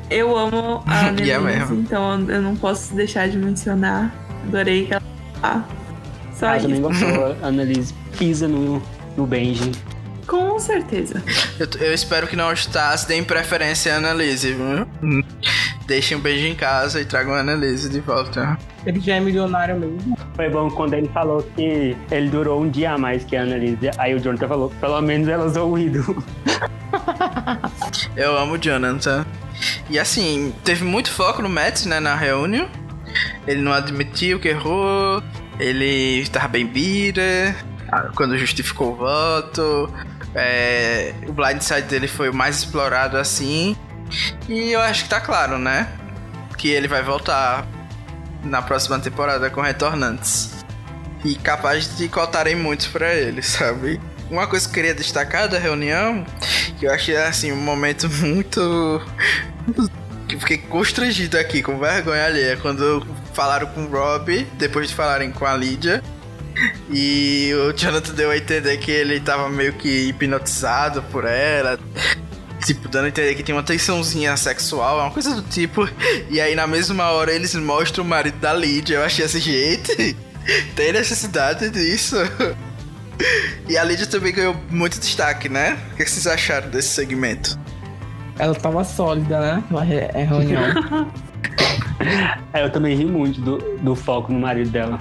Eu amo a é Annelise, mesmo. então eu não posso deixar de mencionar. Adorei que ela. Só Ah, também gostou. A Annalise pisa no, no Benji. Com certeza. Eu, eu espero que não Stars deem preferência à Annalise, viu? Deixem um beijo em casa e tragam a Annalise de volta. Ele já é milionário mesmo. Foi bom quando ele falou que ele durou um dia a mais que a Annalise. Aí o Jonathan falou, pelo menos ela usou o ídolo. Eu amo o Jonathan. E assim, teve muito foco no Matt, né, na reunião. Ele não admitiu que errou. Ele tava bem bira. ah, Quando justificou o voto. É, o blindside dele foi o mais explorado assim. E eu acho que tá claro, né? Que ele vai voltar na próxima temporada com retornantes. E capaz de cotarem muitos pra ele, sabe? Uma coisa que eu queria destacar da reunião, que eu achei assim um momento muito. que fiquei constrangido aqui, com vergonha alheia, quando falaram com o Rob, depois de falarem com a Lydia. E o Jonathan deu a entender que ele tava meio que hipnotizado por ela. Tipo, dando a entender que tem uma tensãozinha sexual, uma coisa do tipo. E aí, na mesma hora, eles mostram o marido da Lydia. Eu achei assim, gente, tem necessidade disso? E a Lydia também ganhou muito destaque, né? O que vocês acharam desse segmento? Ela tava sólida, né? Na re- é, reunião. É, eu também ri muito do, do foco no marido dela.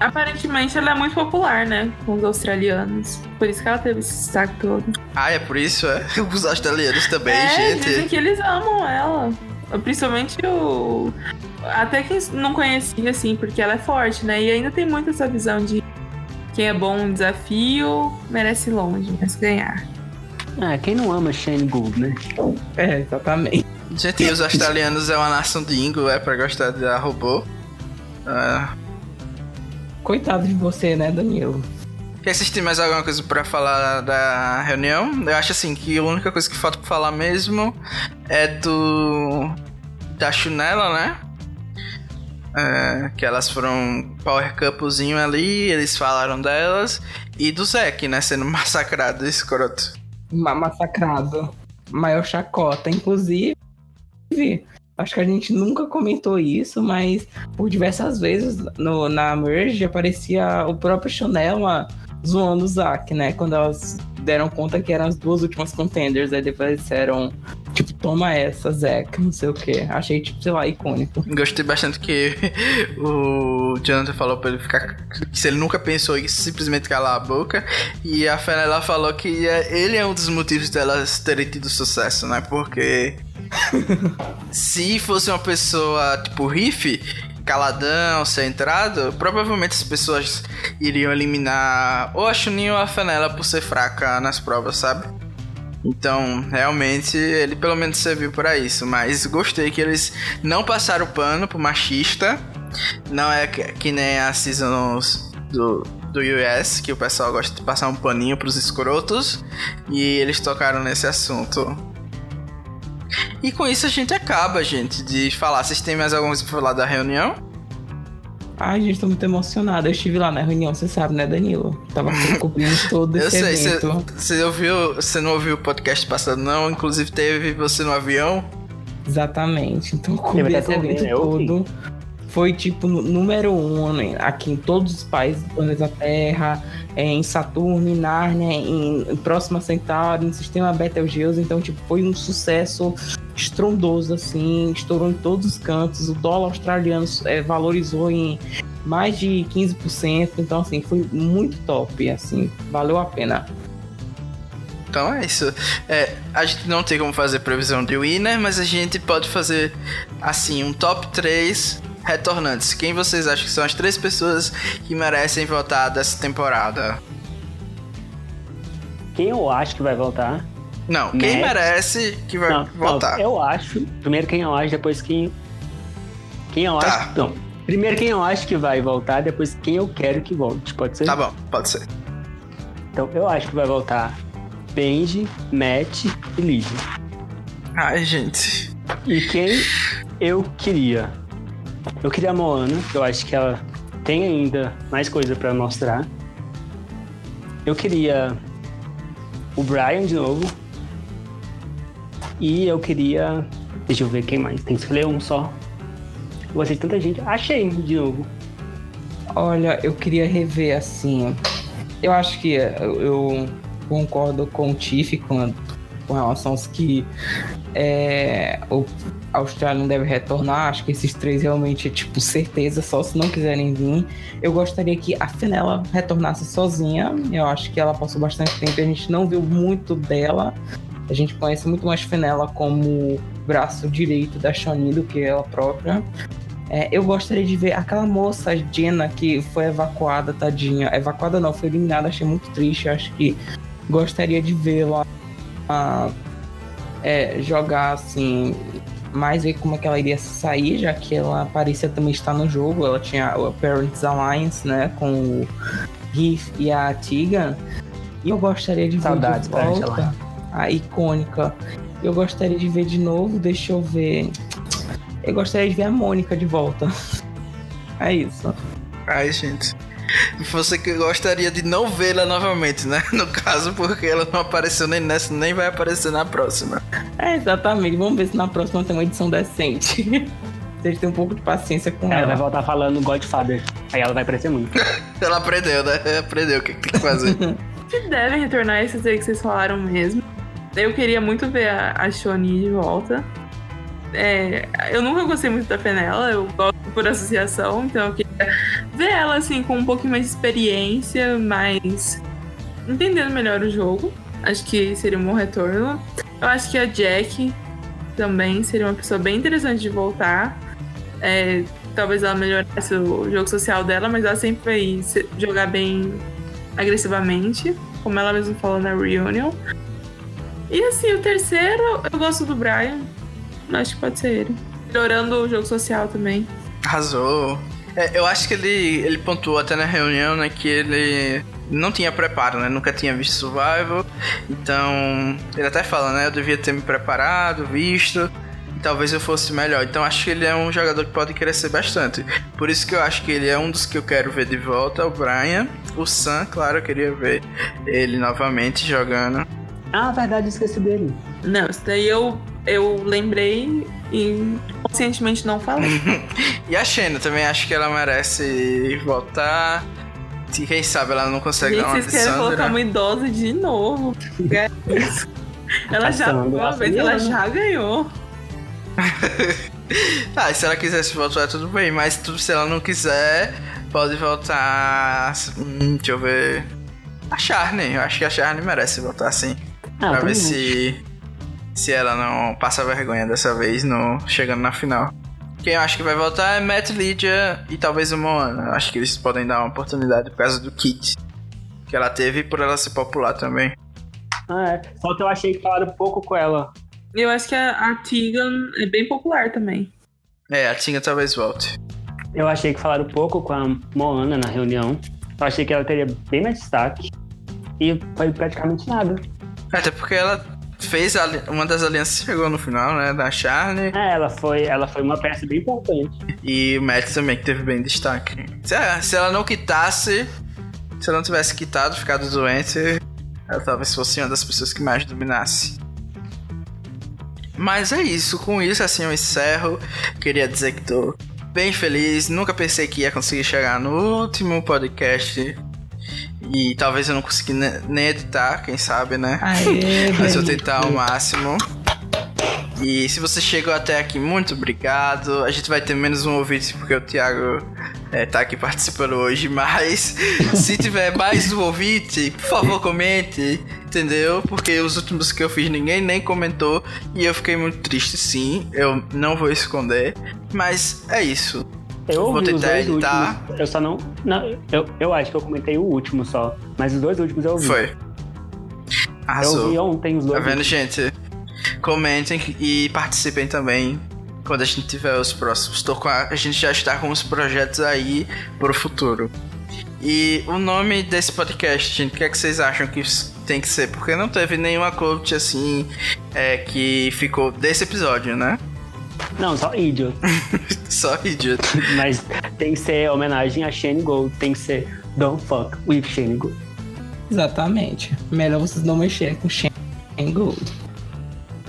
Aparentemente ela é muito popular, né? Com os australianos. Por isso que ela teve esse destaque todo. Ah, é por isso, é? Os australianos também, é, gente. dizem que eles amam ela. Principalmente o. Até quem não conhecia, assim, porque ela é forte, né? E ainda tem muito essa visão de quem é bom no desafio merece ir longe, merece ganhar. Ah, quem não ama Shane Gould, né? É, exatamente. Gente, os australianos é uma nação de Ingo, é pra gostar de robô. Ah, Coitado de você, né, Danilo? Quer assistir mais alguma coisa pra falar da reunião? Eu acho assim que a única coisa que falta pra falar mesmo é do. da Chunela, né? É, que elas foram power couplezinho ali, eles falaram delas. E do Zack, né? Sendo massacrado, escroto. Ma massacrado. Maior chacota. Inclusive, acho que a gente nunca comentou isso, mas por diversas vezes no, na Merge aparecia o próprio Chunela zoando o Zack, né? Quando elas deram conta que eram as duas últimas contenders. Aí depois disseram, tipo, toma essa, Zack, não sei o que. Achei, tipo, sei lá, icônico. Gostei bastante que o Jonathan falou pra ele ficar. Se ele nunca pensou em simplesmente calar a boca. E a Fenella falou que ele é um dos motivos delas terem tido sucesso, né? Porque. se fosse uma pessoa tipo Riff, caladão, centrado, provavelmente as pessoas iriam eliminar ou a Chunin ou a Fenella por ser fraca nas provas, sabe? Então, realmente, ele pelo menos serviu para isso. Mas gostei que eles não passaram o pano pro machista. Não é que, que nem a seasons do, do US, que o pessoal gosta de passar um paninho pros escrotos. E eles tocaram nesse assunto. E com isso a gente acaba, gente, de falar. Vocês têm mais alguma coisa pra falar da reunião? Ai, gente, tô muito emocionada. Eu estive lá na reunião, você sabe, né, Danilo? Tava cobrindo todo Eu esse sei, evento. você ouviu. Você não ouviu o podcast passado, não? Inclusive teve você no avião. Exatamente. Então eu cobri esse evento eu todo. Foi tipo no- número um né, aqui em todos os países do planeta Terra, é, em Saturno, em Nárnia, em, Próxima Centauri, em Sistema Betelgeuse. Então, tipo, foi um sucesso estrondoso, assim, estourou em todos os cantos. O dólar australiano é, valorizou em mais de 15%. Então, assim, foi muito top, assim, valeu a pena. Então é isso. É, a gente não tem como fazer previsão de winner, mas a gente pode fazer assim um top 3 retornantes. Quem vocês acham que são as três pessoas que merecem votar dessa temporada? Quem eu acho que vai voltar? Não, quem Matt. merece que vai Não, votar? não, eu acho. Primeiro quem eu acho, depois quem. Quem eu Tá. acho. Não. Primeiro quem eu acho que vai voltar, depois quem eu quero que volte. Pode ser? Tá bom, pode ser. Então eu acho que vai voltar Benji, Matt e Lídia. Ai, gente. E quem eu queria? Eu queria a Moana, eu acho que ela tem ainda mais coisa pra mostrar. Eu queria o Brian de novo. E eu queria. Deixa eu ver quem mais. Tem que escolher um só. Eu Gostei de tanta gente. Achei de novo. Olha, eu queria rever assim. Eu acho que eu, eu concordo com o Tiff com, com relação aos que é, o Austrália não deve retornar. Acho que esses três realmente é tipo certeza, só se não quiserem vir. Eu gostaria que a Fenella retornasse sozinha. Eu acho que ela passou bastante tempo a gente não viu muito dela. A gente conhece muito mais Fenella como braço direito da Shani do que ela própria. É, eu gostaria de ver aquela moça, a Jenna, que foi evacuada, tadinha. Evacuada não, foi eliminada, achei muito triste. Acho que gostaria de vê-la ah, é, jogar assim, mais ver como é que ela iria sair, já que ela parecia também estar no jogo. Ela tinha o Parents Alliance, né, com o Riff e a Tigan. E eu gostaria de Saudades, ver de volta a icônica. Eu gostaria de ver de novo, deixa eu ver. Eu gostaria de ver a Mônica de volta. É isso. Ai, gente. Você que gostaria de não vê-la novamente, né? No caso, porque ela não apareceu nem nessa, nem vai aparecer na próxima. É, exatamente. Vamos ver se na próxima tem uma edição decente. Vocês têm um pouco de paciência com Ela ela. vai voltar falando Godfather. Aí ela vai aparecer muito. Ela aprendeu, né? Aprendeu o que tem que fazer. que devem retornar esses aí que vocês falaram mesmo. Eu queria muito ver a, a Shoni de volta. É, eu nunca gostei muito da Fenella, eu gosto por associação, então eu queria ver ela assim com um pouquinho mais de experiência, mais entendendo melhor o jogo. Acho que seria um bom retorno. Eu acho que a Jack também seria uma pessoa bem interessante de voltar. É, talvez ela melhorasse o jogo social dela, mas ela sempre vai jogar bem agressivamente, como ela mesma falou na reunion. E assim, o terceiro, eu gosto do Brian. Acho que pode ser ele. Melhorando o jogo social também. Arrasou. É, eu acho que ele, ele pontuou até na reunião, né, que ele não tinha preparo, né? Nunca tinha visto Survival. Então, ele até fala, né? Eu devia ter me preparado, visto. E talvez eu fosse melhor. Então, acho que ele é um jogador que pode crescer bastante. Por isso que eu acho que ele é um dos que eu quero ver de volta. O Brian. O Sam, claro, eu queria ver ele novamente jogando. Ah, verdade, esqueci dele. Não, isso daí eu, eu lembrei e conscientemente não falei. e a Xena também acho que ela merece voltar. E quem sabe ela não consegue Gente, dar uma vocês querem Sandra. colocar uma idosa de novo. É isso. Ela já, uma vez ela já ganhou. Ah, e se ela quisesse voltar, tudo bem. Mas tudo, se ela não quiser, pode voltar. Hum, deixa eu ver. A Charney. Eu acho que a Charney merece voltar sim. Ah, pra ver se. Se ela não passa vergonha dessa vez no, chegando na final. Quem eu acho que vai voltar é Matt Lydia e talvez o Moana. Eu acho que eles podem dar uma oportunidade por causa do kit que ela teve e por ela ser popular também. Ah, é. Só que eu achei que falaram pouco com ela. Eu acho que a, a Tegan é bem popular também. É, a Tinga talvez volte. Eu achei que falaram pouco com a Moana na reunião. Eu achei que ela teria bem mais destaque. E foi praticamente nada. Até porque ela fez uma das alianças que chegou no final, né? Da Charlie. É, ela foi, ela foi uma peça bem importante. E o Matt também, que teve bem destaque. Se, se ela não quitasse, se ela não tivesse quitado, ficado doente, ela talvez fosse uma das pessoas que mais dominasse. Mas é isso, com isso assim eu encerro. Queria dizer que tô bem feliz. Nunca pensei que ia conseguir chegar no último podcast. E talvez eu não consegui ne- nem editar, quem sabe, né? Aê, Mas eu vou tentar ao máximo. E se você chegou até aqui, muito obrigado. A gente vai ter menos um ouvinte porque o Thiago é, tá aqui participando hoje, mas se tiver mais um ouvinte, por favor, comente, entendeu? Porque os últimos que eu fiz ninguém nem comentou e eu fiquei muito triste, sim. Eu não vou esconder, mas é isso. Eu Vou ouvi os tentar dois editar. últimos. Eu só não. não eu, eu acho que eu comentei o último só. Mas os dois últimos eu ouvi. Foi. Eu Arrasou. ouvi ontem os Tá dois. vendo, gente? Comentem e participem também quando a gente tiver os próximos. Tô com a, a gente já está com os projetos aí pro futuro. E o nome desse podcast, gente, o que é que vocês acham que tem que ser? Porque não teve nenhuma coach assim é, que ficou desse episódio, né? Não, só Idiot. Só idiota. Mas tem que ser homenagem a Shane Gold. Tem que ser Don't Fuck with Shane Gold. Exatamente. Melhor vocês não mexerem com Shane Gold.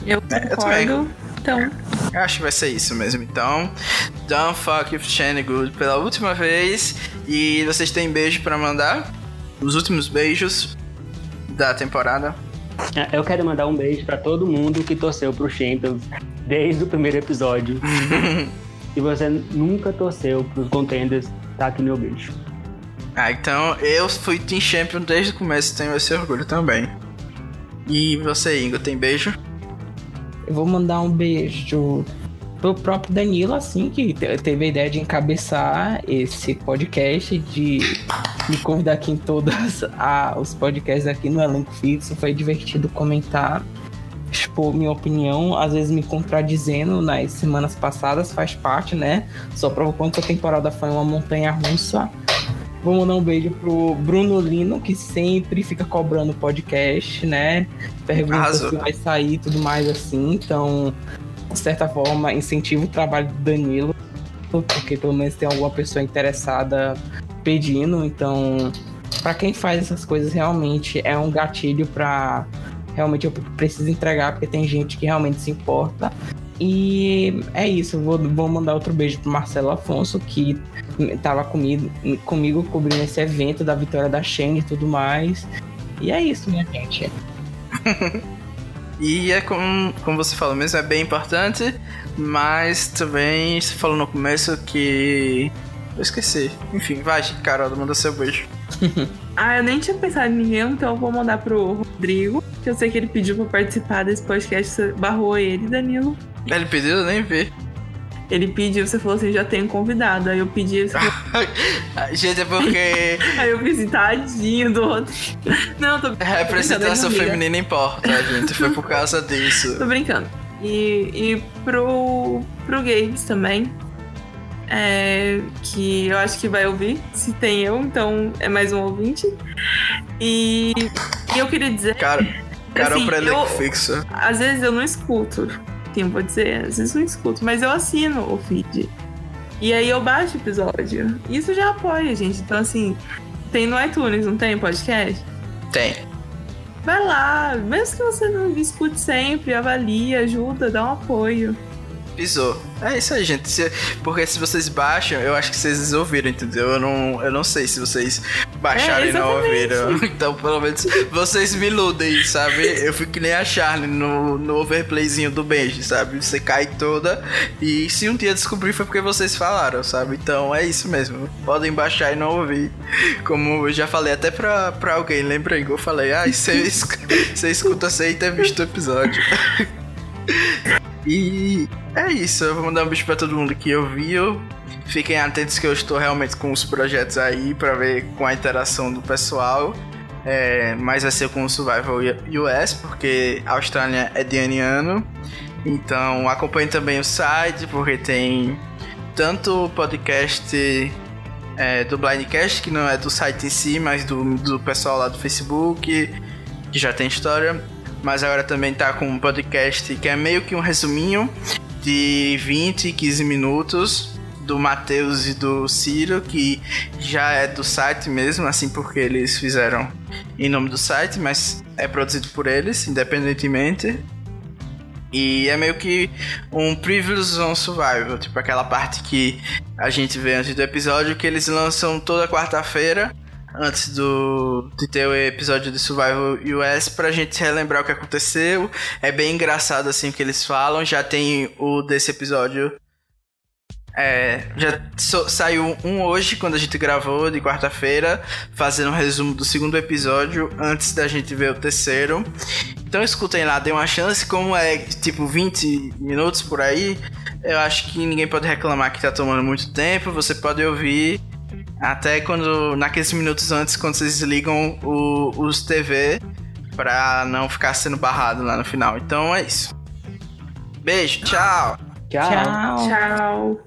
Eu É, eu concordo. Então, Eu acho que vai ser isso mesmo. Então, don't fuck with Shane Good pela última vez. E vocês têm beijo pra mandar? Os últimos beijos da temporada. É, Eu quero mandar um beijo pra todo mundo que torceu pro Champions desde o primeiro episódio. Se você nunca torceu pros contenders, tá aqui meu beijo. Ah, então eu fui Team Champion desde o começo, tenho esse orgulho também. E você, Ingo, tem beijo? Eu vou mandar um beijo pro próprio Danilo, assim, que te- teve a ideia de encabeçar esse podcast, de me convidar aqui em todos os podcasts aqui no elenco fixo. Foi divertido comentar, expor minha opinião, às vezes me contradizendo nas semanas passadas, faz parte, né? Só prova quanto a temporada foi uma montanha russa. Vou mandar um beijo pro Bruno Lino, que sempre fica cobrando podcast, né? Pergunta Arrasou. se vai sair e tudo mais assim. Então, de certa forma, incentivo o trabalho do Danilo, porque pelo menos tem alguma pessoa interessada pedindo. Então, para quem faz essas coisas, realmente é um gatilho para realmente eu preciso entregar, porque tem gente que realmente se importa. E é isso, vou, vou mandar outro beijo pro Marcelo Afonso, que tava comigo, comigo cobrindo esse evento da vitória da Shane e tudo mais. E é isso, minha gente. E é como, como você falou mesmo, é bem importante, mas também você falou no começo que. Eu esqueci. Enfim, vai, Carol, manda seu beijo. ah, eu nem tinha pensado em ninguém, então eu vou mandar pro Rodrigo, que eu sei que ele pediu pra participar desse podcast, você barrou ele, Danilo. Ele pediu, eu nem vi. Ele pediu, você falou assim, já tenho convidado. Aí eu pedi, você falou, Gente, é porque aí eu pensei, tadinho do outro. Não, tô representação amiga. feminina importa, gente. Foi por causa disso. Tô brincando. E, e pro, pro Games também. é, que eu acho que vai ouvir. Se tem eu, então é mais um ouvinte. E, e eu queria dizer, Cara, cara Assim, fixo. às vezes eu não escuto. Sim, vou dizer, às vezes não escuto, mas eu assino o feed. E aí eu baixo o episódio. Isso já apoia, gente. Então, assim, tem no iTunes, não tem podcast? Tem. Vai lá, mesmo que você não escute sempre, avalia, ajuda, dá um apoio. Pisou. É isso aí, gente. Se- porque se vocês baixam, eu acho que vocês ouviram, entendeu? Eu não, eu não sei se vocês baixaram É, e não exatamente. ouviram. Então, pelo menos, vocês me iludem, sabe? Eu fico que nem a Charlie no, no overplayzinho do Benji, sabe? Você cai toda e se um dia descobrir foi porque vocês falaram, sabe? Então é isso mesmo. Podem baixar e não ouvir. Como eu já falei até pra, pra alguém, lembrei que eu falei, ah, você, esc- você escuta sem ter visto o episódio. E é isso, eu vou mandar um beijo pra todo mundo que ouviu. Fiquem atentos que eu estou realmente com os projetos aí pra ver com a interação do pessoal. É, mas vai ser com o Survival US, porque a Austrália é de ano. Então acompanhe também o site, porque tem tanto o podcast é, do Blindcast, que não é do site em si, mas do, do pessoal lá do Facebook, que já tem história. Mas agora também tá com um podcast que é meio que um resuminho de 20, 15 minutos do Matheus e do Ciro, que já é do site mesmo, assim porque eles fizeram em nome do site, mas é produzido por eles, independentemente. E é meio que um Previous on Survival, tipo aquela parte que a gente vê antes do episódio, que eles lançam toda quarta-feira, antes do de ter o episódio de Survival US, pra gente relembrar o que aconteceu. É bem engraçado assim o que eles falam. Já tem o desse episódio. É, já so- saiu um hoje, quando a gente gravou, de quarta-feira, fazendo um resumo do segundo episódio, antes da gente ver o terceiro. Então escutem lá, dê uma chance, como é tipo 20 minutos por aí, eu acho que ninguém pode reclamar que tá tomando muito tempo, você pode ouvir até quando, naqueles minutos antes, quando vocês ligam o, os TV, pra não ficar sendo barrado lá no final. Então é isso. Beijo, tchau! Tchau. Tchau. Tchau.